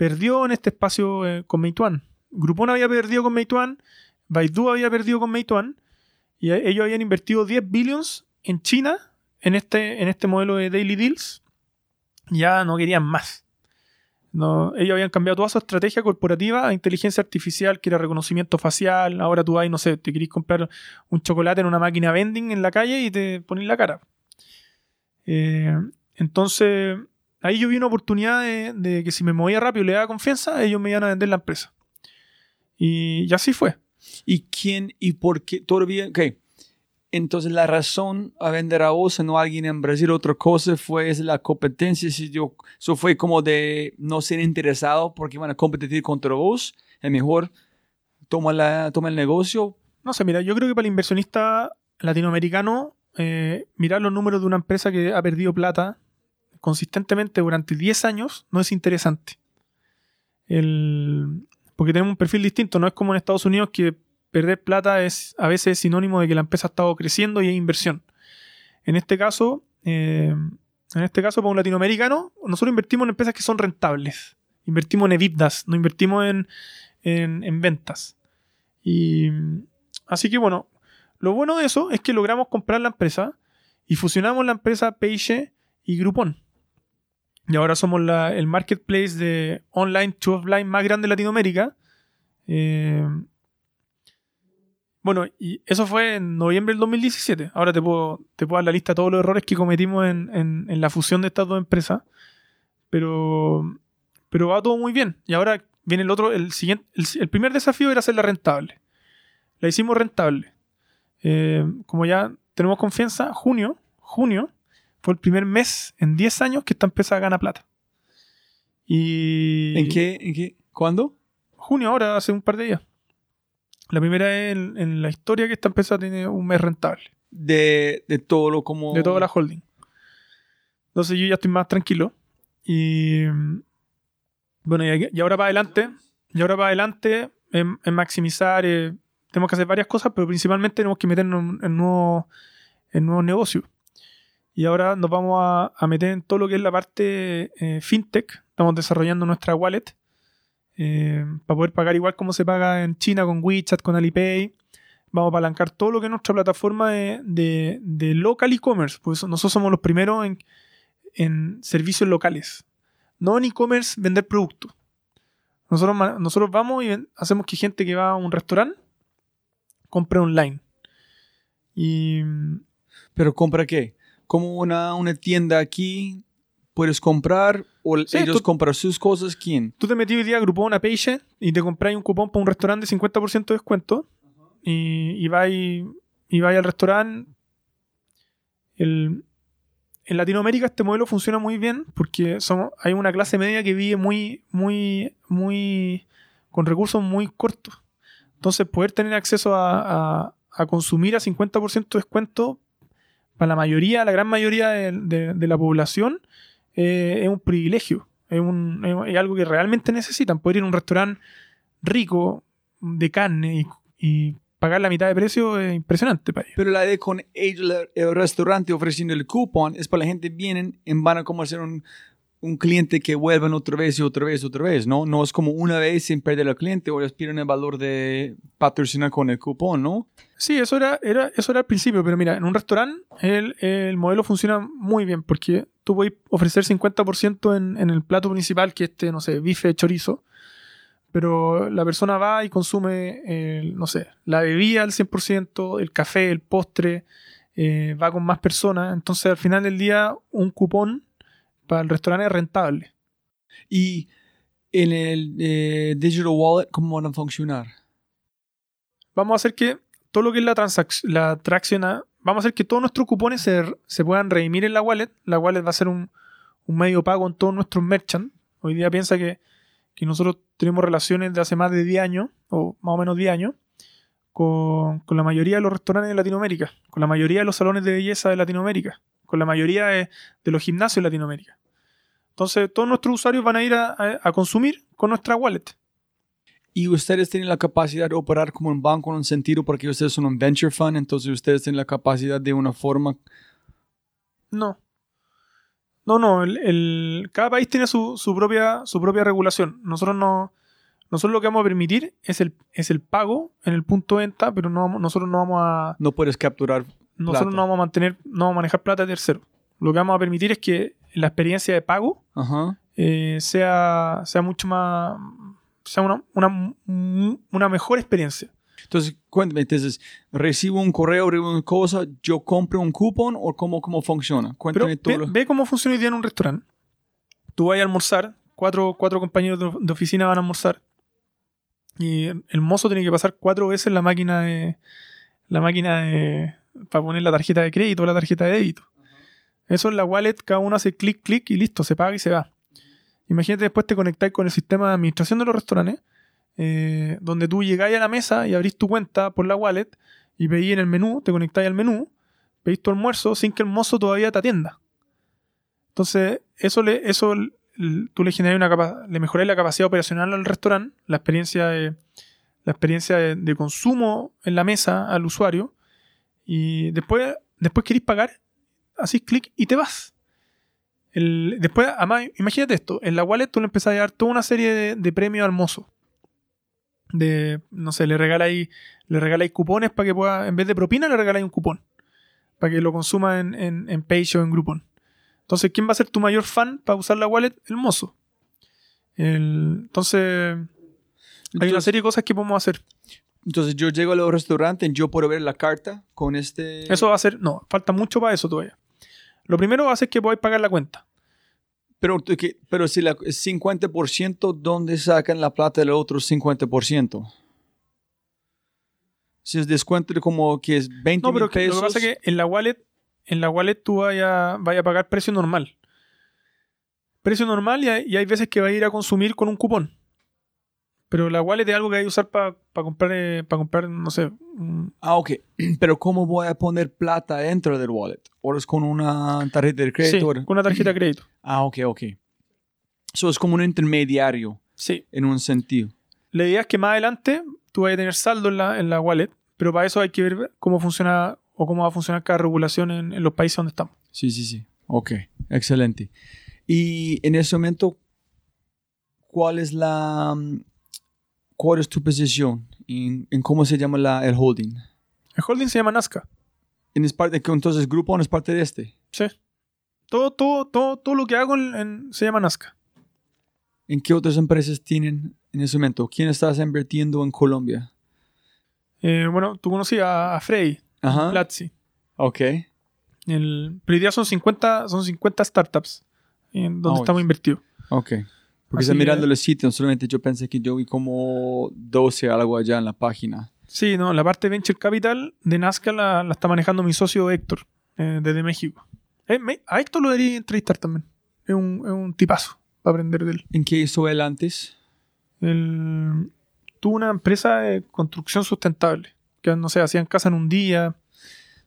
S3: perdió en este espacio eh, con Meituan. Groupon había perdido con Meituan, Baidu había perdido con Meituan, y ellos habían invertido 10 billions en China en este, en este modelo de Daily Deals. Ya no querían más. No, ellos habían cambiado toda su estrategia corporativa a inteligencia artificial, que era reconocimiento facial. Ahora tú vas, no sé, te querís comprar un chocolate en una máquina vending en la calle y te pones la cara. Eh, entonces, ahí yo vi una oportunidad de, de que si me movía rápido y le daba confianza, ellos me iban a vender la empresa. Y, y así fue.
S1: ¿Y quién y por qué? Todavía, ok. Entonces la razón a vender a vos y no a alguien en Brasil, otra cosa fue es la competencia. Si yo, eso fue como de no ser interesado porque iban a competir contra vos. Es mejor toma, la, toma el negocio.
S3: No sé, mira, yo creo que para el inversionista latinoamericano, eh, mirar los números de una empresa que ha perdido plata consistentemente durante 10 años no es interesante. Porque tenemos un perfil distinto, no es como en Estados Unidos que perder plata es a veces sinónimo de que la empresa ha estado creciendo y es inversión. En este caso, eh, en este caso, para un latinoamericano, nosotros invertimos en empresas que son rentables. Invertimos en EBITDAs, no invertimos en, en- en ventas. Y así que bueno, lo bueno de eso es que logramos comprar la empresa y fusionamos la empresa Peixe y Groupon. Y ahora somos el marketplace de online to offline más grande de Latinoamérica. Eh, bueno, y eso fue en noviembre del 2017. Ahora te puedo, te puedo dar la lista de todos los errores que cometimos en, en- la fusión de estas dos empresas. Pero, pero va todo muy bien. Y ahora viene el otro, el siguiente, el, el primer desafío era hacerla rentable. La hicimos rentable. Eh, como ya tenemos confianza, junio, junio fue el primer mes en 10 años que esta empresa gana plata. Y
S1: ¿En qué? ¿En qué? ¿Cuándo?
S3: junio ahora, hace un par de días. La primera es en, en la historia que esta empresa tiene un mes rentable.
S1: De, de todo lo como...
S3: de toda la holding. Entonces yo ya estoy más tranquilo. Y bueno, y, y ahora para adelante, y ahora para adelante en, en maximizar, eh, tenemos que hacer varias cosas, pero principalmente tenemos que meternos en, en nuevos en nuevos negocios. Y ahora nos vamos a, meter en todo lo que es la parte eh, fintech. Estamos desarrollando nuestra wallet eh, para poder pagar igual como se paga en China con WeChat, con Alipay vamos a apalancar todo lo que es nuestra plataforma de, de- local e-commerce. Pues nosotros somos los primeros en, en servicios locales. No en e-commerce vender productos. Nosotros, nosotros vamos y hacemos que gente que va a un restaurante compre online. Y
S1: ¿Pero compra qué? Como una, una tienda aquí, puedes comprar, o
S3: Sí,
S1: ellos
S3: tú-
S1: compran sus cosas, ¿quién?
S3: tú te metí hoy día a Groupon, a Page y te compráis un cupón para un restaurante de 50% de descuento. Y, y vais y vais al restaurante. El- en Latinoamérica este modelo funciona muy bien porque somos, hay una clase media que vive muy, muy, muy. con recursos muy cortos. Entonces, poder tener acceso a, a- a consumir a 50% de descuento para la mayoría, la gran mayoría de, la población, eh, es un privilegio. Es, algo que realmente necesitan. Poder ir a un restaurante rico de carne y, pagar la mitad de precio es impresionante para ellos.
S1: Pero la idea con el, el restaurante ofreciendo el cupón es para la gente vienen en van a como ser un, un cliente que vuelvan otra vez y otra vez otra vez, ¿no? No es como una vez sin perder al cliente les piden el valor de patrocinar con el cupón, ¿no?
S3: Sí, eso era, era, eso era al principio, pero mira, en un restaurante el, el modelo funciona muy bien porque tú puedes ofrecer 50% en, en el plato principal, que este, no sé, bife chorizo, pero la persona va y consume, el, no sé, la bebida al 100%, el café, el postre, eh, va con más personas, entonces al final del día un cupón para el restaurante es rentable.
S1: Y en el eh, digital wallet, ¿cómo van a funcionar?
S3: vamos a hacer que todo lo que es la, la tracción, a- vamos a hacer que todos nuestros cupones se, puedan redimir en la wallet. La wallet va a ser un, medio pago en todos nuestros merchants. Hoy día piensa que nosotros tenemos relaciones de hace más de 10 años, o más o menos 10 años, con, con la mayoría de los restaurantes de Latinoamérica, con la mayoría de los salones de belleza de Latinoamérica, con la mayoría de, de los gimnasios de Latinoamérica. Entonces, todos nuestros usuarios van a ir a- a- a consumir con nuestra wallet.
S1: Y ustedes tienen la capacidad de operar como un banco en un sentido porque ustedes son un venture fund, entonces ustedes tienen la capacidad de una forma...
S3: No. No, no. El, el- cada país tiene su, su propia, su propia regulación. Nosotros no. Nosotros lo que vamos a permitir es el, es el pago en el punto de venta, pero no vamos- nosotros no vamos a.
S1: No puedes capturar...
S3: Nosotros
S1: Plata.
S3: no vamos a mantener, no vamos a manejar plata de tercero. Lo que vamos a permitir es que la experiencia de pago
S1: Ajá.
S3: eh, sea, sea mucho más. sea una, una, una mejor experiencia.
S1: Entonces, cuéntame, entonces, recibo un correo, recibo una cosa, yo compro un cupón o cómo, cómo funciona?
S3: Pero
S1: Cuéntame todo.
S3: ve,
S1: lo-
S3: ve cómo funciona hoy día en un restaurante. Tú vas a almorzar, cuatro, cuatro compañeros de, de oficina van a almorzar. Y el mozo tiene que pasar cuatro veces la máquina de. La máquina de. para poner la tarjeta de crédito o la tarjeta de débito. Eso en la wallet, cada uno hace clic, clic y listo, se paga y se va. Imagínate después te conectáis con el sistema de administración de los restaurantes, eh, donde tú llegáis a la mesa y abrís tu cuenta por la wallet y pedís en el menú, te conectáis al menú, pedís tu almuerzo sin que el mozo todavía te atienda. Entonces, eso le, eso tú le generas una le mejoráis la capacidad operacional al restaurante, la experiencia de, la experiencia de, consumo en la mesa al usuario, y después, después queréis pagar, hacís clic y te vas. Después, además, imagínate esto, en la wallet tú le empezás a dar toda una serie de, de premios al mozo. De, no sé, le regaláis, le regaláis cupones para que pueda, en vez de propina, le regaláis un cupón. Para que lo consuma en, en, en Page o en Groupon. Entonces, ¿quién va a ser tu mayor fan para usar la wallet? El mozo. El- entonces, hay una serie de cosas que podemos hacer.
S1: Entonces, yo llego al restaurante y yo puedo ver la carta con este...
S3: Eso va a ser, no, falta mucho para eso todavía. Lo primero va a ser que podáis pagar la cuenta.
S1: Pero, pero si la es 50%, ¿dónde sacan la plata del otro 50%? Si es descuento de como que es 20
S3: No, pero
S1: mil pesos.
S3: lo que pasa es que en la wallet, en la wallet tú vayas vaya a pagar precio normal. Precio normal y hay, y hay veces que va a ir a consumir con un cupón. Pero la wallet es algo que hay que usar para comprar, eh, para comprar, no sé,
S1: Ah, ok. Pero ¿cómo voy a poner plata dentro del wallet? ¿O es con una tarjeta de crédito?
S3: sí, con una tarjeta de crédito.
S1: Ah, ok, ok. Eso es como un intermediario
S3: Sí.
S1: en un sentido.
S3: La idea es que más adelante tú vayas a tener saldo en la, en la wallet, pero para eso hay que ver cómo funciona o cómo va a funcionar cada regulación en, en los países donde estamos.
S1: Sí, sí, sí. Ok, excelente. Y en ese momento, ¿cuál es la... mm, ¿Cuál es tu posición en, en cómo se llama la, el holding?
S3: El holding se llama Nazca.
S1: ¿En es parte, entonces Grupo no es parte de este?
S3: Sí. Todo, todo, todo, todo lo que hago en- en- se llama Nazca.
S1: ¿En qué otras empresas tienen en ese momento? ¿Quién estás invirtiendo en Colombia?
S3: Eh, bueno, tú conocías a, a Frey,
S1: Ajá.
S3: Platzi.
S1: Ok.
S3: El, pero hoy día son 50, son 50 startups en donde
S1: Ah,
S3: estamos
S1: bueno.
S3: invertidos.
S1: Ok. Porque está mirando los sitios, solamente yo pensé que yo vi como 12 algo allá en la página.
S3: Sí, no, la parte de Venture Capital de Nazca la, la está manejando mi socio Héctor, eh, desde México. Eh, me- a Héctor lo debería entrevistar también. Es un, es un tipazo para aprender de él.
S1: ¿En qué hizo él antes?
S3: Él tuvo una empresa de construcción sustentable. Que no sé, hacían casa en un día.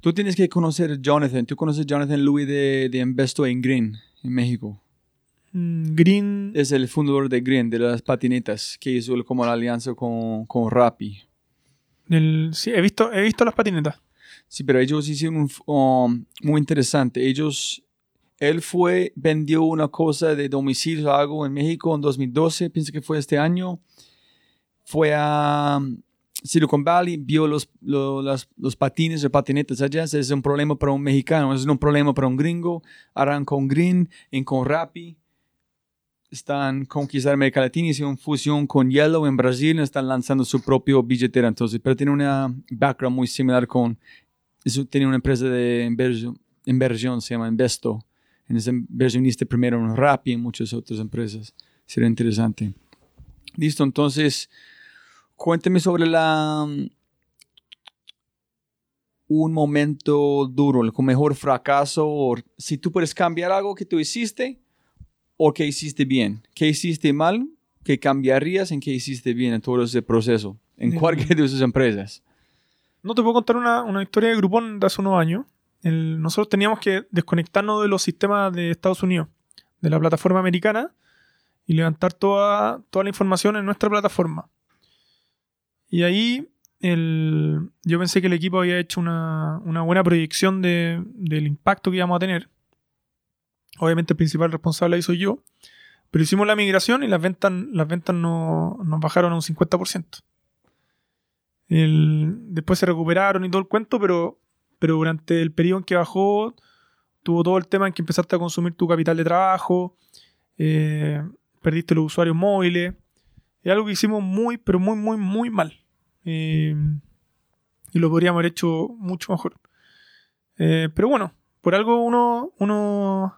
S1: Tú tienes que conocer Jonathan. Tú conoces a Jonathan Louis de, de Investo en Green, en México.
S3: Mm, Green.
S1: Es el fundador de Green, de las patinetas, que hizo como la alianza con, con Rappi.
S3: el- sí, he visto, he visto las patinetas.
S1: Sí, pero ellos hicieron un, um, muy interesante. Ellos, él fue, vendió una cosa de domicilio o algo en México en 2012, pienso que fue este año. Fue a Silicon Valley, vio los, lo- las- los patines o patinetas allá. Ese Es un problema para un mexicano, es un problema para un gringo. Harán con Green, en con Rappi. Están conquistando América Latina, hicieron fusión con Yellow en Brasil, están lanzando su propio billetera entonces, pero tiene una background muy similar con eso tiene una empresa de inversión, inversión se llama Investo. En esa inversionista primero en Rappi y muchas otras empresas. Sería interesante. Listo, entonces, cuénteme sobre la mm, un momento duro, el mejor fracaso, o si tú puedes cambiar algo que tú hiciste o que hiciste bien. ¿Qué hiciste mal? ¿Qué cambiarías en qué hiciste bien en todo ese proceso? En cualquiera de sus empresas.
S3: No te puedo contar una, una historia de Groupon de hace unos años. El- nosotros teníamos que desconectarnos de los sistemas de Estados Unidos, de la plataforma americana, y levantar toda, toda la información en nuestra plataforma. Y ahí el- yo pensé que el equipo había hecho una, una buena proyección de- del impacto que íbamos a tener. Obviamente el principal responsable ahí soy yo. Pero hicimos la migración y las ventas, las ventas no- nos bajaron a un 50%. El- después se recuperaron y todo el cuento, pero, pero durante el periodo en que bajó, tuvo todo el tema en que empezaste a consumir tu capital de trabajo, eh, perdiste los usuarios móviles. Es algo que hicimos muy, pero muy, muy, muy mal. Eh, y lo podríamos haber hecho mucho mejor. Eh, pero bueno, por algo uno, uno.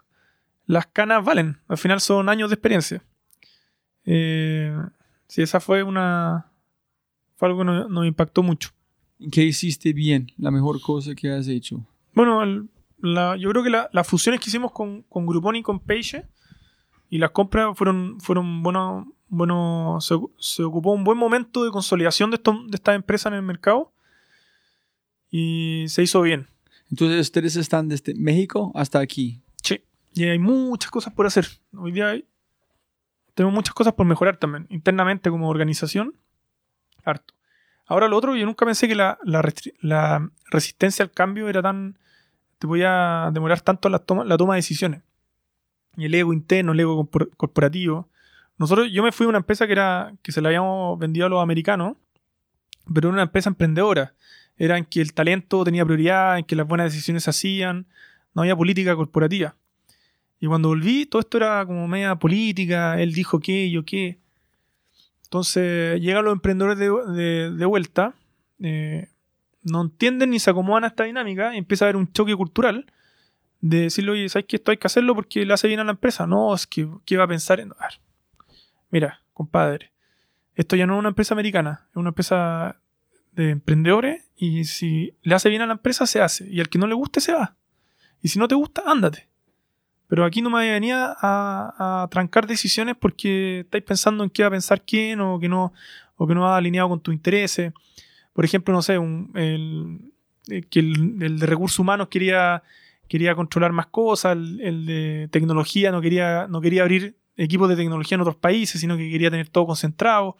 S3: Las canas valen. Al final son años de experiencia. Eh, sí, esa fue una. Fue algo que nos, nos impactó mucho.
S1: ¿Qué hiciste bien? La mejor cosa que has hecho.
S3: Bueno, el- la- yo creo que la- las fusiones que hicimos con, con Groupon y con Page y las compras fueron, fueron buenos. Bueno, se, se ocupó un buen momento de consolidación de, estos- de estas empresas en el mercado y se hizo bien.
S1: Entonces ustedes están desde México hasta aquí.
S3: Sí. Y hay muchas cosas por hacer. Hoy día hay- tenemos muchas cosas por mejorar también. Internamente como organización, harto. Ahora lo otro, yo nunca pensé que la, la restri- la resistencia al cambio era tan... te podía demorar tanto la toma, la toma de decisiones. Y el ego interno, el ego corpor- corporativo. Nosotros, yo me fui a una empresa que era que se la habíamos vendido a los americanos, pero era una empresa emprendedora. Era en que el talento tenía prioridad, en que las buenas decisiones se hacían, no había política corporativa. Y cuando volví, todo esto era como media política, él dijo qué, yo qué. Entonces llegan los emprendedores de, vuelta, eh, no entienden ni se acomodan a esta dinámica, y empieza a haber un choque cultural de decirle, oye, ¿sabes que esto hay que hacerlo porque le hace bien a la empresa? No, es que, ¿qué va a pensar? En... A ver, mira, compadre, esto ya no es una empresa americana, es una empresa de emprendedores y si le hace bien a la empresa, se hace. Y al que no le guste, se va. Y si no te gusta, ándate. Pero aquí no me vaya a a, trancar decisiones porque estáis pensando en qué va a pensar quién o que no, o que no va alineado con tus intereses. Por ejemplo, no sé, el, eh, que el, el de recursos humanos quería, quería controlar más cosas, el, el de tecnología no quería, no quería abrir equipos de tecnología en otros países, sino que quería tener todo concentrado.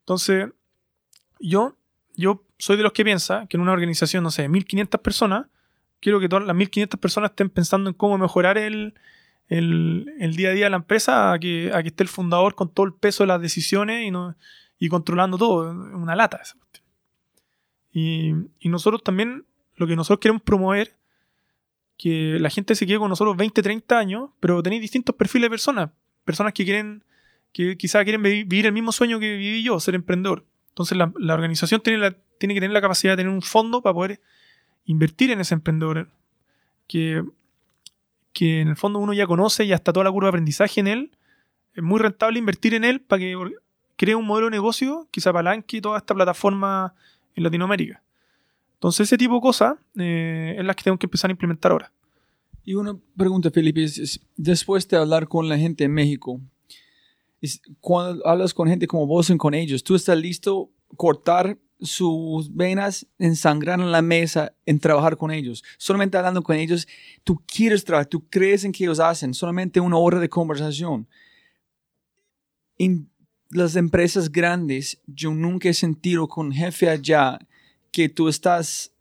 S3: Entonces, yo, yo soy de los que piensa que en una organización, no sé, 1500 personas, quiero que todas las 1500 personas estén pensando en cómo mejorar el, el, día a día de la empresa, a que, a que esté el fundador con todo el peso de las decisiones y, no, y controlando todo. Una lata. esa cuestión. Y, y nosotros también, lo que nosotros queremos promover, que la gente se quede con nosotros 20, 30 años, pero tenéis distintos perfiles de personas. Personas que quieren, que quizás quieren vi- vivir el mismo sueño que viví yo, ser emprendedor. Entonces la, organización tiene, la, tiene que tener la capacidad de tener un fondo para poder invertir en ese emprendedor. Que, que en el fondo uno ya conoce y hasta toda la curva de aprendizaje en él. Es muy rentable invertir en él para que cree un modelo de negocio que se apalanque toda esta plataforma en Latinoamérica. Entonces ese tipo de cosas eh, es las que tengo que empezar a implementar ahora.
S1: Y una pregunta, Felipe, es, es, después de hablar con la gente en México, es, cuando hablas con gente como vos y con ellos, ¿tú estás listo cortar sus venas, ensangrar en la mesa, en trabajar con ellos? Solamente hablando con ellos, tú quieres trabajar, tú crees en que ellos hacen, solamente una hora de conversación. En las empresas grandes, yo nunca he sentido con jefe allá que tú estás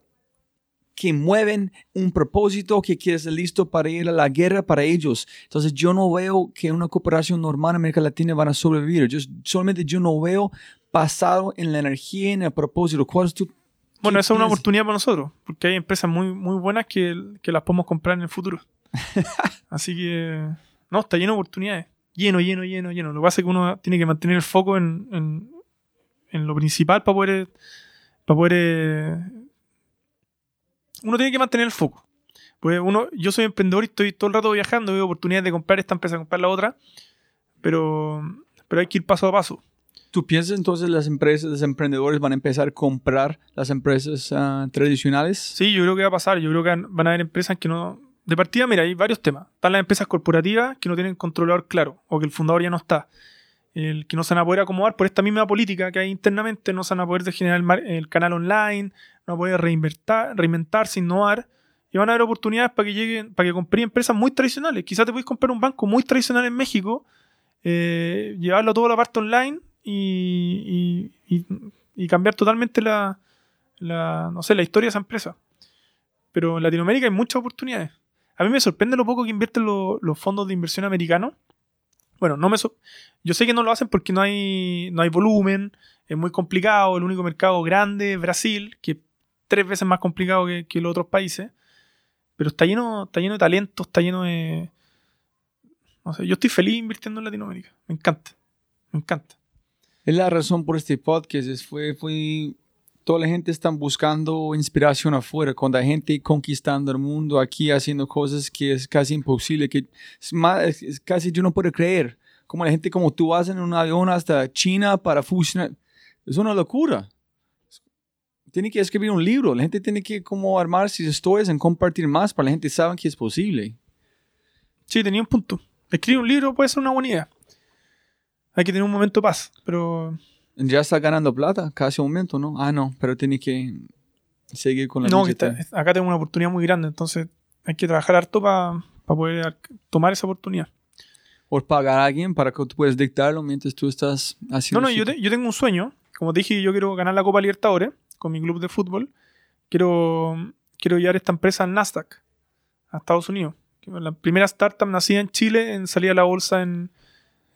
S1: que mueven un propósito, que quieres listo para ir a la guerra para ellos. Entonces yo no veo que una cooperación normal en América Latina van a sobrevivir. Yo, solamente yo no veo pasado en la energía, en el propósito. ¿Cuál es tu...
S3: Bueno, esa es una oportunidad para nosotros, porque hay empresas muy, muy buenas que, que las podemos comprar en el futuro. Así que, no, está lleno de oportunidades. Lleno, lleno, lleno, lleno. Lo que pasa es que uno tiene que mantener el foco en, en, en lo principal para poder, para poder eh, uno tiene que mantener el foco. Pues uno, yo soy emprendedor y estoy todo el rato viajando, veo oportunidades de comprar esta empresa, comprar la otra, pero, pero hay que ir paso a paso.
S1: ¿Tú piensas entonces las empresas, los emprendedores van a empezar a comprar las empresas ah, tradicionales?
S3: Sí, yo creo que va a pasar. Yo creo que van a haber empresas que no. De partida, mira, hay varios temas. Están las empresas corporativas que no tienen controlador claro o que el fundador ya no está. El que no se van a poder acomodar por esta misma política que hay internamente, no se van a poder generar el, canal online, no van a poder reinventar, reinventarse, innovar. Y van a haber oportunidades para que lleguen, para que compren empresas muy tradicionales. Quizás te puedes comprar un banco muy tradicional en México, eh, llevarlo a toda la parte online y, cambiar totalmente la, no sé, la historia de esa empresa. Pero en Latinoamérica hay muchas oportunidades. A mí me sorprende lo poco que invierten lo- los fondos de inversión americanos. Bueno, no me so- yo sé que no lo hacen porque no hay, no hay volumen, es muy complicado, el único mercado grande es Brasil, que es tres veces más complicado que, que los otros países. Pero está lleno, está lleno de talento, está lleno de... No sé, yo estoy feliz invirtiendo en Latinoamérica. Me encanta. Me encanta.
S1: Es la razón por este podcast. Fue, fue, toda la gente está buscando inspiración afuera. Cuando hay gente conquistando el mundo aquí, haciendo cosas que es casi imposible, que es, más, casi yo no puedo creer. Como la gente como tú hacen en un avión hasta China para fusionar. Es una locura. Tiene que escribir un libro. La gente tiene que como armar sus historias en compartir más para la gente sabe que es posible.
S3: Sí, tenía un punto. Escribir un libro puede ser una buena idea. Hay que tener un momento de paz, pero
S1: Ya está ganando plata, casi un momento, ¿no? Ah, no, pero tiene que seguir con la
S3: no, está- acá tengo una oportunidad muy grande, entonces hay que trabajar harto para poder ar- tomar esa oportunidad.
S1: O pagar a alguien para que tú puedas dictarlo mientras tú estás
S3: No,
S1: haciendo.
S3: no,
S1: su-
S3: yo, te- yo tengo un sueño. Como te dije, yo quiero ganar la Copa Libertadores con mi club de fútbol. Quiero, quiero llevar esta empresa al Nasdaq, a Estados Unidos. La primera startup nacida en Chile en salir a la bolsa en,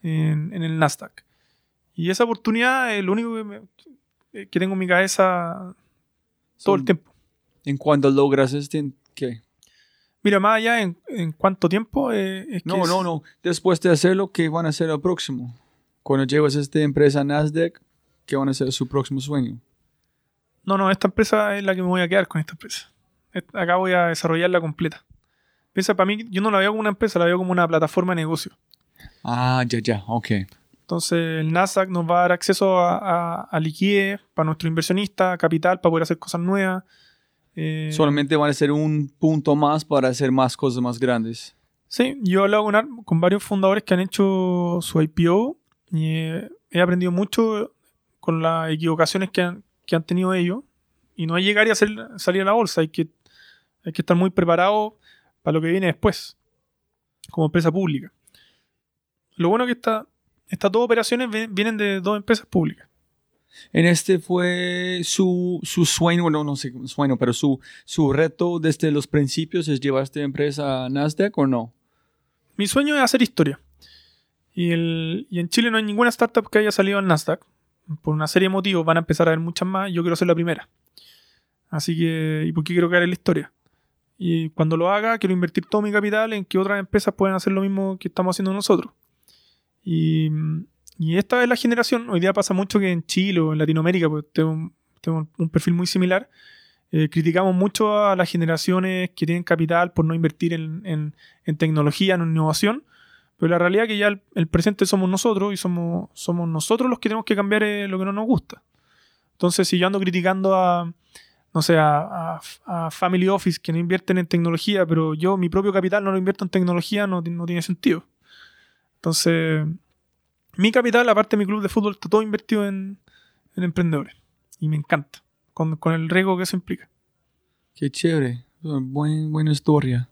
S3: en, en el Nasdaq. Y esa oportunidad es lo único que, me- que tengo en mi cabeza todo el tiempo.
S1: En cuanto logras este, ¿qué?
S3: Mira, más allá en, en cuánto tiempo eh, es que
S1: No,
S3: es-
S1: no, no. Después de hacerlo, ¿qué van a hacer al próximo? Cuando llevas a esta empresa Nasdaq, ¿qué van a hacer su próximo sueño?
S3: No, no, esta empresa es la que me voy a quedar con esta empresa. Acá voy a desarrollarla completa. Piensa, para mí, yo no la veo como una empresa, la veo como una plataforma de negocio.
S1: Ah, ya, ya, ok.
S3: Entonces, el Nasdaq nos va a dar acceso a, a- a liquidez para nuestro inversionista, capital para poder hacer cosas nuevas. Eh,
S1: Solamente van a ser un punto más para hacer más cosas más grandes.
S3: Sí, yo he hablado con, con varios fundadores que han hecho su IPO y eh, he aprendido mucho con las equivocaciones que han, que han tenido ellos. Y no es llegar y hacer, salir a la bolsa, hay que, hay que estar muy preparado para lo que viene después, como empresa pública. Lo bueno que esta- estas dos operaciones vi- vienen de dos empresas públicas.
S1: En este fue su, su sueño, bueno, no sé sueño, pero su, su reto desde los principios es llevar esta empresa a Nasdaq o no.
S3: Mi sueño es hacer historia. Y, el, y en Chile no hay ninguna startup que haya salido al Nasdaq. Por una serie de motivos van a empezar a haber muchas más. Yo quiero ser la primera. Así que, ¿y por qué quiero quedar en la historia? Y cuando lo haga, quiero invertir todo mi capital en que otras empresas puedan hacer lo mismo que estamos haciendo nosotros. Y, esta es la generación. Hoy día pasa mucho que en Chile o en Latinoamérica, pues tengo, un perfil muy similar. eh, criticamos mucho a las generaciones que tienen capital por no invertir en, en- en tecnología, en innovación. Pero la realidad es que ya el, presente somos nosotros y somos, nosotros los que tenemos que cambiar eh, lo que no nos gusta. Entonces, si yo ando criticando a, no sé, a, Family Office que no invierten en tecnología, pero yo mi propio capital no lo invierto en tecnología, no, no tiene sentido. Entonces, mi capital, aparte de mi club de fútbol, está todo invertido en, en emprendedores. Y me encanta, con, con el riesgo que eso implica.
S1: Qué chévere, Buen, buena historia.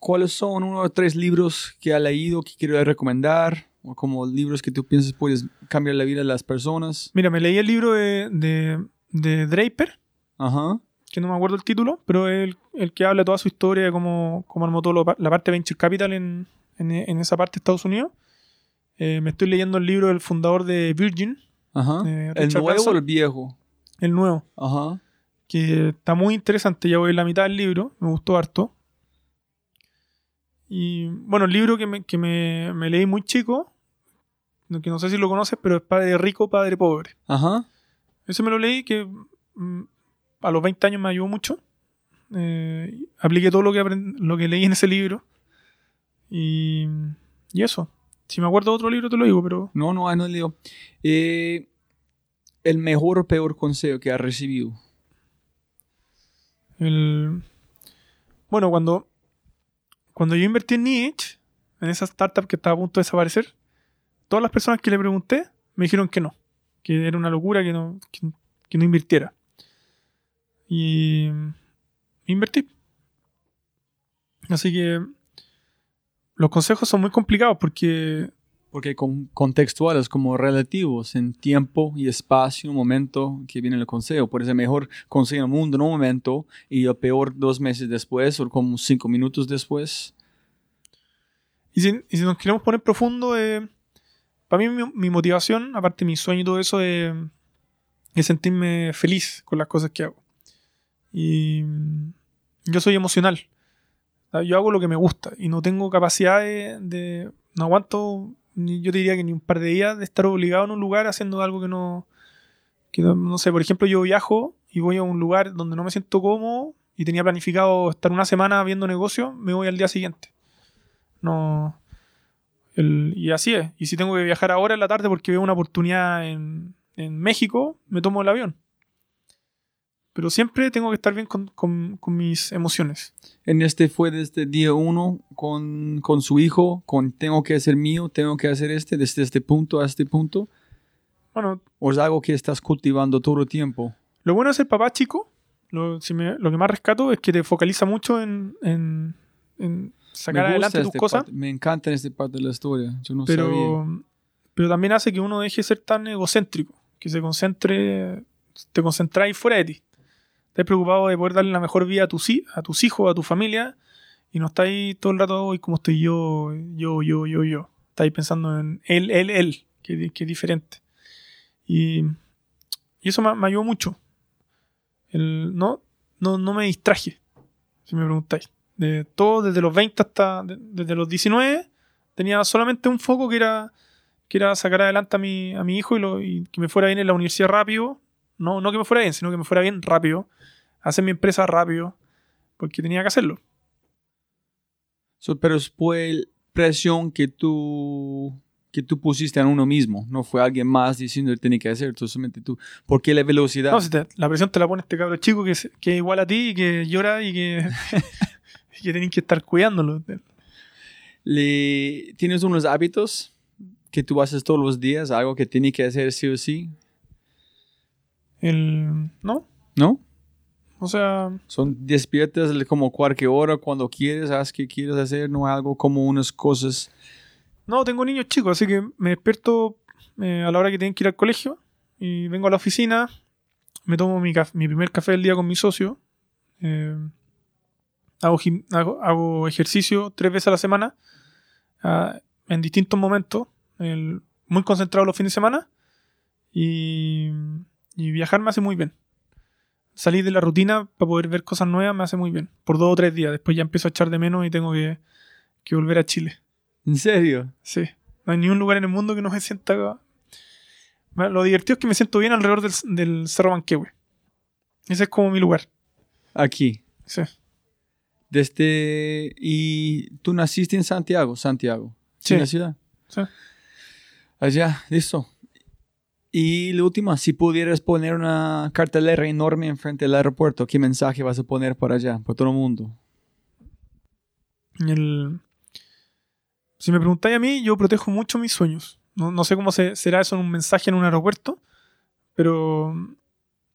S1: ¿Cuáles son uno o tres libros que ha leído que quiero recomendar? O como libros que tú piensas puedes cambiar la vida de las personas.
S3: Mira, me leí el libro de, de, de Draper,
S1: Ajá.
S3: que no me acuerdo el título, pero es el, el que habla toda su historia de cómo, cómo armó lo- la parte de Venture Capital en, en, en esa parte de Estados Unidos. Eh, me estoy leyendo el libro del fundador de Virgin,
S1: Ajá.
S3: Eh,
S1: ¿El nuevo
S3: Branson.
S1: o el viejo?
S3: el nuevo,
S1: Ajá.
S3: que está muy interesante. Ya voy en la mitad del libro, me gustó harto. Y bueno, el libro que me, que me, me leí muy chico, que no sé si lo conoces, pero es Padre Rico, Padre Pobre.
S1: Ajá.
S3: Ese me lo leí que mm, a los 20 años me ayudó mucho. Eh, apliqué todo lo que, aprend- lo que leí en ese libro. Y, y eso. Si me acuerdo de otro libro te lo digo, pero
S1: No, no, no leo. Eh, el mejor o peor consejo que ha recibido.
S3: el... Bueno, cuando, cuando yo invertí en Niche, en esa startup que estaba a punto de desaparecer, todas las personas que le pregunté me dijeron que no. Que era una locura que no, que, que no invirtiera. Y invertí. Así que los consejos son muy complicados porque
S1: Porque con contextuales como relativos en tiempo y espacio, un momento que viene el consejo. Puede ser mejor consejo el mundo en un momento y el peor dos meses después o como cinco minutos después.
S3: Y si, y si nos queremos poner profundo, eh, para mí mi, mi motivación, aparte de mi sueño y todo eso, eh, es sentirme feliz con las cosas que hago. Y yo soy emocional. Sea, Yo hago lo que me gusta y no tengo capacidad de... de- no aguanto, yo te diría que ni un par de días de estar obligado en un lugar haciendo algo que no... Que no, no sé, por ejemplo, yo viajo y voy a un lugar donde no me siento cómodo y tenía planificado estar una semana viendo negocio, me voy al día siguiente. No. el- y así es. Y si tengo que viajar ahora en la tarde porque veo una oportunidad en, en México, me tomo el avión. Pero siempre tengo que estar bien con, con- con mis emociones.
S1: En este fue desde día uno con, con su hijo, con tengo que hacer mío, tengo que hacer este, desde este punto a este punto.
S3: Bueno,
S1: ¿O es algo que estás cultivando todo el tiempo?
S3: lo bueno de ser papá chico, lo, si me- lo que más rescato es que te focaliza mucho en, en- en sacar adelante tus
S1: este
S3: cosas.
S1: parte- me encanta esta parte de la historia. Yo no sabía.
S3: pero, pero también hace que uno deje de ser tan egocéntrico, que se concentre, te concentráis fuera de ti. Estás preocupado de poder darle la mejor vida a tus, hijos, a tu familia, y no estáis todo el rato, hoy cómo estoy yo, yo, yo, yo, yo. Estáis pensando en él, él, él, que, es diferente. Y, eso me, ayudó mucho. No, no, no me distraje, si me preguntáis. De todo, desde los 20 hasta, de- desde los 19, tenía solamente un foco que era, sacar adelante a mi, a mi hijo y, lo- y que me fuera bien en la universidad rápido. No, no que me fuera bien, sino que me fuera bien rápido. Hacer mi empresa rápido. Porque tenía que hacerlo.
S1: So, pero fue presión que tú, que tú pusiste en uno mismo. No fue alguien más diciendo que tenía que hacer, solamente tú. ¿Por qué la velocidad?
S3: No, si te- la presión te la pone este cabro chico que, que es igual a ti y que llora y que, y que tenés que estar cuidándolo.
S1: Le, ¿Tienes unos hábitos que tú haces todos los días? ¿Algo que tienes que hacer sí o sí?
S3: El, ¿No?
S1: ¿No?
S3: O sea,
S1: Son despiertas como cualquier hora, cuando quieres, haz que quieres hacer, no algo como unas cosas.
S3: no, tengo niños chicos, así que me despierto eh, a la hora que tienen que ir al colegio y vengo a la oficina, me tomo mi, mi primer café del día con mi socio, eh, hago, hago, hago ejercicio tres veces a la semana, ah, en distintos momentos, el- muy concentrado los fines de semana y, y viajar me hace muy bien. Salir de la rutina para poder ver cosas nuevas me hace muy bien. Por dos o tres días. Después ya empiezo a echar de menos y tengo que, que volver a Chile.
S1: ¿En serio?
S3: Sí. No hay ni un lugar en el mundo que no me sienta. Lo divertido es que me siento bien alrededor del, del Cerro Manquehue. Ese es como mi lugar.
S1: Aquí.
S3: Sí.
S1: Desde... ¿Y tú naciste en Santiago? Santiago.
S3: Sí.
S1: ¿En la ciudad?
S3: Sí.
S1: Allá, listo. Y la última, si pudieras poner una cartelera enorme enfrente del aeropuerto, ¿qué mensaje vas a poner por allá, por todo el mundo?
S3: El- Si me preguntáis a mí, yo protejo mucho mis sueños. No, sé cómo se- será eso en un mensaje en un aeropuerto, pero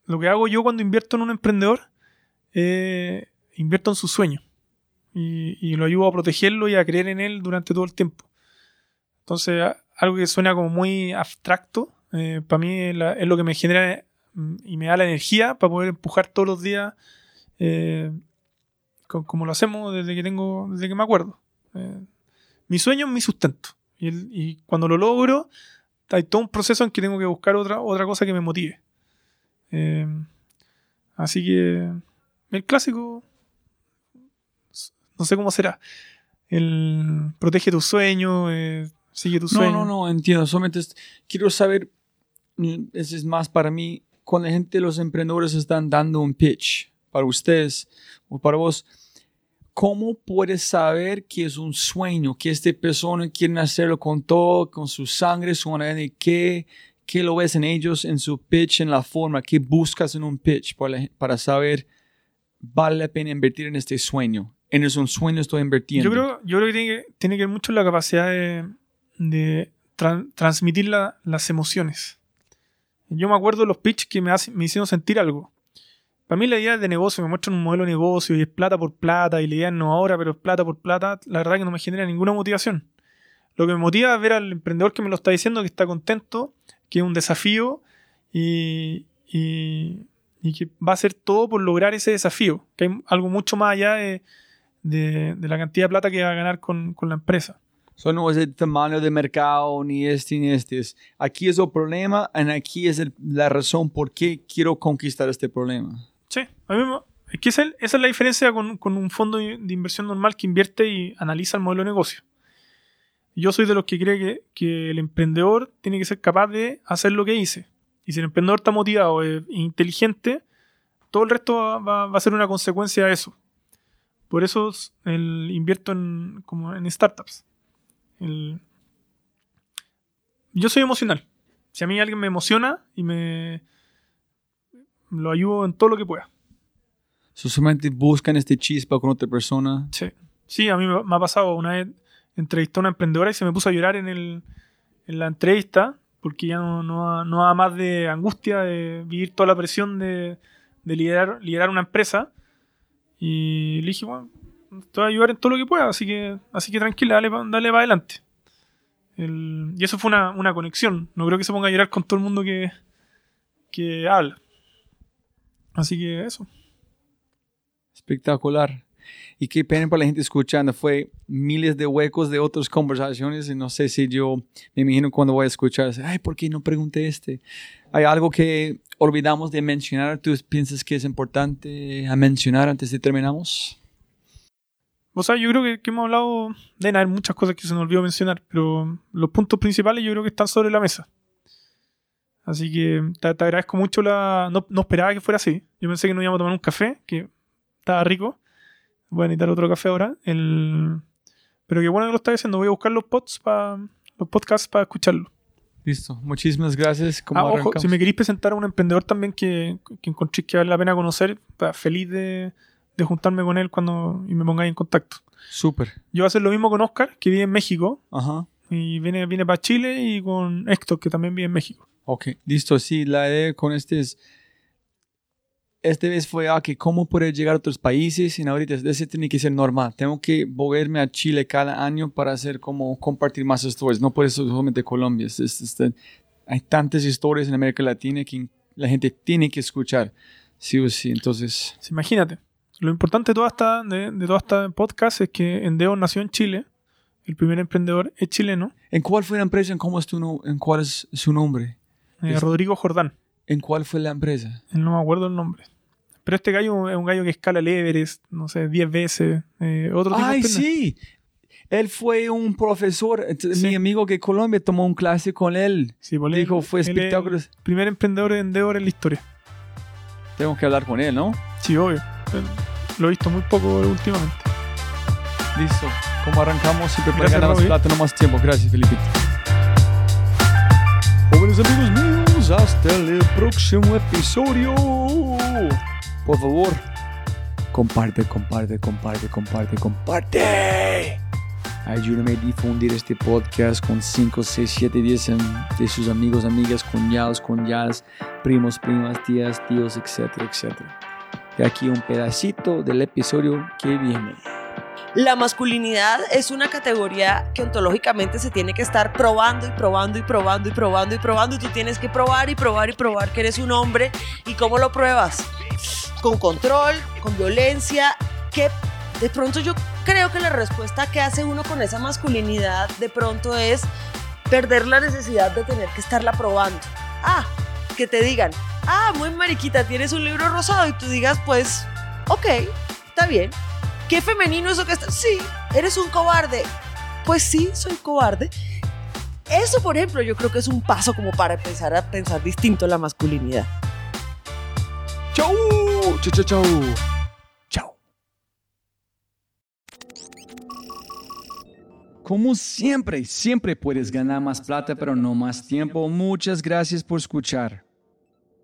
S3: lo que hago yo cuando invierto en un emprendedor, eh, invierto en su sueño y, y lo ayudo a protegerlo y a creer en él durante todo el tiempo. Entonces, algo que suena como muy abstracto, para mí es, la- es lo que me genera mm, y me da la energía para poder empujar todos los días eh, co- como lo hacemos desde que tengo, desde que me acuerdo. Eh, mi sueño es mi sustento. Y, el- y cuando lo logro, hay todo un proceso en que tengo que buscar otra, otra cosa que me motive. Eh, así que el clásico, no sé cómo será. El protege tu sueño, eh, sigue tu
S1: No,
S3: sueño.
S1: no, no, entiendo. Solamente quiero saber, ese es más para mí, cuando la gente, los emprendedores están dando un pitch para ustedes o para vos, ¿cómo puedes saber que es un sueño, que esta persona quiere hacerlo con todo, con su sangre, su ADN, qué, qué lo ves en ellos, en su pitch, en la forma, qué buscas en un pitch para, para saber, vale la pena invertir en este sueño? En es un sueño estoy invirtiendo.
S3: Yo creo, yo creo que tiene que, tiene ver mucho la capacidad de, de tran- transmitir la- las emociones. Yo me acuerdo de los pitch que me, hacen- me hicieron sentir algo. Para mí la idea de negocio, me muestran un modelo de negocio y es plata por plata y la idea no ahora, pero es plata por plata, la verdad que no me genera ninguna motivación. Lo que me motiva es ver al emprendedor que me lo está diciendo, que está contento, que es un desafío y, y- y que va a hacer todo por lograr ese desafío, que hay algo mucho más allá de, de, de la cantidad de plata que va a ganar con, con la empresa.
S1: Eso no es el tamaño de mercado, ni este, ni este. Es, aquí es el problema, y aquí es el- la razón por qué quiero conquistar este problema.
S3: Sí, a mí que esa, es- esa es la diferencia con, con un fondo de inversión normal que invierte y analiza el modelo de negocio. Yo soy de los que cree que, que el emprendedor tiene que ser capaz de hacer lo que dice. Y si el emprendedor está motivado e inteligente, todo el resto va, va- va a ser una consecuencia de eso. Por eso es- el, invierto en, como en startups. El- yo soy emocional. Si a mí alguien me emociona y me lo ayudo en todo lo que pueda.
S1: So, solamente buscan este chispa con otra persona.
S3: Sí. Sí, a mí me me ha pasado una vez entrevisté a una emprendedora y se me puso a llorar en, el, en la entrevista porque ya no, no, no da más de angustia de vivir toda la presión de, de liderar, liderar una empresa. Y le dije, bueno, te voy a ayudar en todo lo que pueda, así que, así que tranquila, dale, dale para adelante. El- y eso fue una, una conexión. No creo que se ponga a llorar con todo el mundo que, que habla. Así que eso.
S1: Espectacular. Y qué pena para la gente escuchando. Fue miles de huecos de otras conversaciones y no sé si yo me imagino cuando voy a escuchar, ay, ¿por qué no pregunté este? ¿Hay algo que olvidamos de mencionar? ¿Tú piensas que es importante a mencionar antes de terminamos?
S3: O sea, yo creo que, que hemos hablado, deben haber muchas cosas que se nos olvidó mencionar, pero los puntos principales yo creo que están sobre la mesa. Así que te, te agradezco mucho la... No, no esperaba que fuera así. Yo pensé que nos íbamos a tomar un café, que estaba rico. Voy a necesitar otro café ahora. El... Pero qué bueno que lo estás diciendo. Voy a buscar los, pods pa- los podcasts para escucharlo.
S1: Listo. Muchísimas gracias. ¿Cómo
S3: Ah, ojo, si me queréis presentar a un emprendedor también que, que encontré que vale la pena conocer, feliz de, de juntarme con él cuando y me pongáis en contacto.
S4: Súper.
S3: Yo voy a hacer lo mismo con Oscar, que vive en México,
S4: Ajá.
S3: y viene, viene para Chile, y con Héctor, que también vive en México.
S4: Ok, listo. Sí, la idea con este es. Este vez fue a que cómo poder llegar a otros países y ahorita ese tiene que ser normal. Tengo que volverme a Chile cada año para hacer como compartir más historias. No por eso solamente Colombia. Es- es- es- hay tantas historias en América Latina que la gente tiene que escuchar. Sí o sí. Entonces,
S3: imagínate. Lo importante de toda esta, de, de toda esta podcast es que Endeo nació en Chile. El primer emprendedor es chileno,
S4: ¿en cuál fue la empresa? ¿En, cómo es tu no- ¿En cuál es su nombre?
S3: eh,
S4: Es-
S3: Rodrigo Jordán.
S4: ¿En cuál fue la empresa?
S3: Él no me acuerdo el nombre. Pero este gallo es un gallo que escala el Everest, no sé, 10 veces. eh, otro
S4: ¡Ay, sí! Él fue un profesor.
S3: Sí.
S4: Mi amigo que Colombia tomó un clase con él.
S3: Sí, pues él-
S4: Dijo, fue
S3: él es
S4: espectáculo.
S3: el primer emprendedor de Endeavor en la historia.
S4: Tengo que hablar con él, ¿no?
S3: Sí, obvio. Lo he visto muy poco últimamente.
S4: Listo. Como arrancamos, siempre para ganar más plata, no más tiempo. Gracias, Felipe. Jóvenes amigos míos, hasta el próximo episodio. Por favor, comparte, comparte, comparte, comparte, comparte. Ayúdame a difundir este podcast con 5, 6, 7, 10 em, de sus amigos, amigas, cuñados, cuñadas, primos, primas, tías, tíos, etcétera, etcétera. Aquí un pedacito del episodio que viene.
S5: La masculinidad es una categoría que ontológicamente se tiene que estar probando y probando y probando y probando y probando. Y tú tienes que probar y probar y probar que eres un hombre. Y cómo lo pruebas con control, con violencia, que de pronto yo creo que la respuesta que hace uno con esa masculinidad de pronto es perder la necesidad de tener que estarla probando. Ah, que te digan, ah, muy mariquita, tienes un libro rosado y tú digas, pues, ok, está bien. ¿Qué femenino eso que está? Sí, eres un cobarde. Pues sí, soy cobarde. Eso, por ejemplo, yo creo que es un paso como para empezar a pensar distinto la masculinidad.
S4: Chau, chau, chau, chau. Chau. Como siempre, siempre puedes ganar más plata, pero no más tiempo. Muchas gracias por escuchar.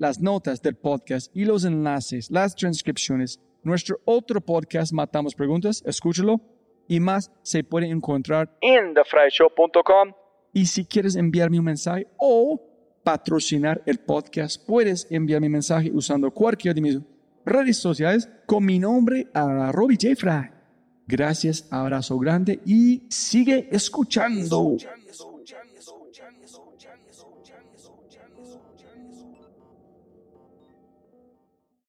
S1: las notas del podcast y los enlaces, las transcripciones. Nuestro otro podcast, Matamos Preguntas, escúchalo. Y más se puede encontrar en thefryshow.com. Y si quieres enviarme un mensaje o patrocinar el podcast, puedes enviarme un mensaje usando cualquiera de mis redes sociales con mi nombre a Robbie J. Fry. Gracias, abrazo grande y sigue escuchando.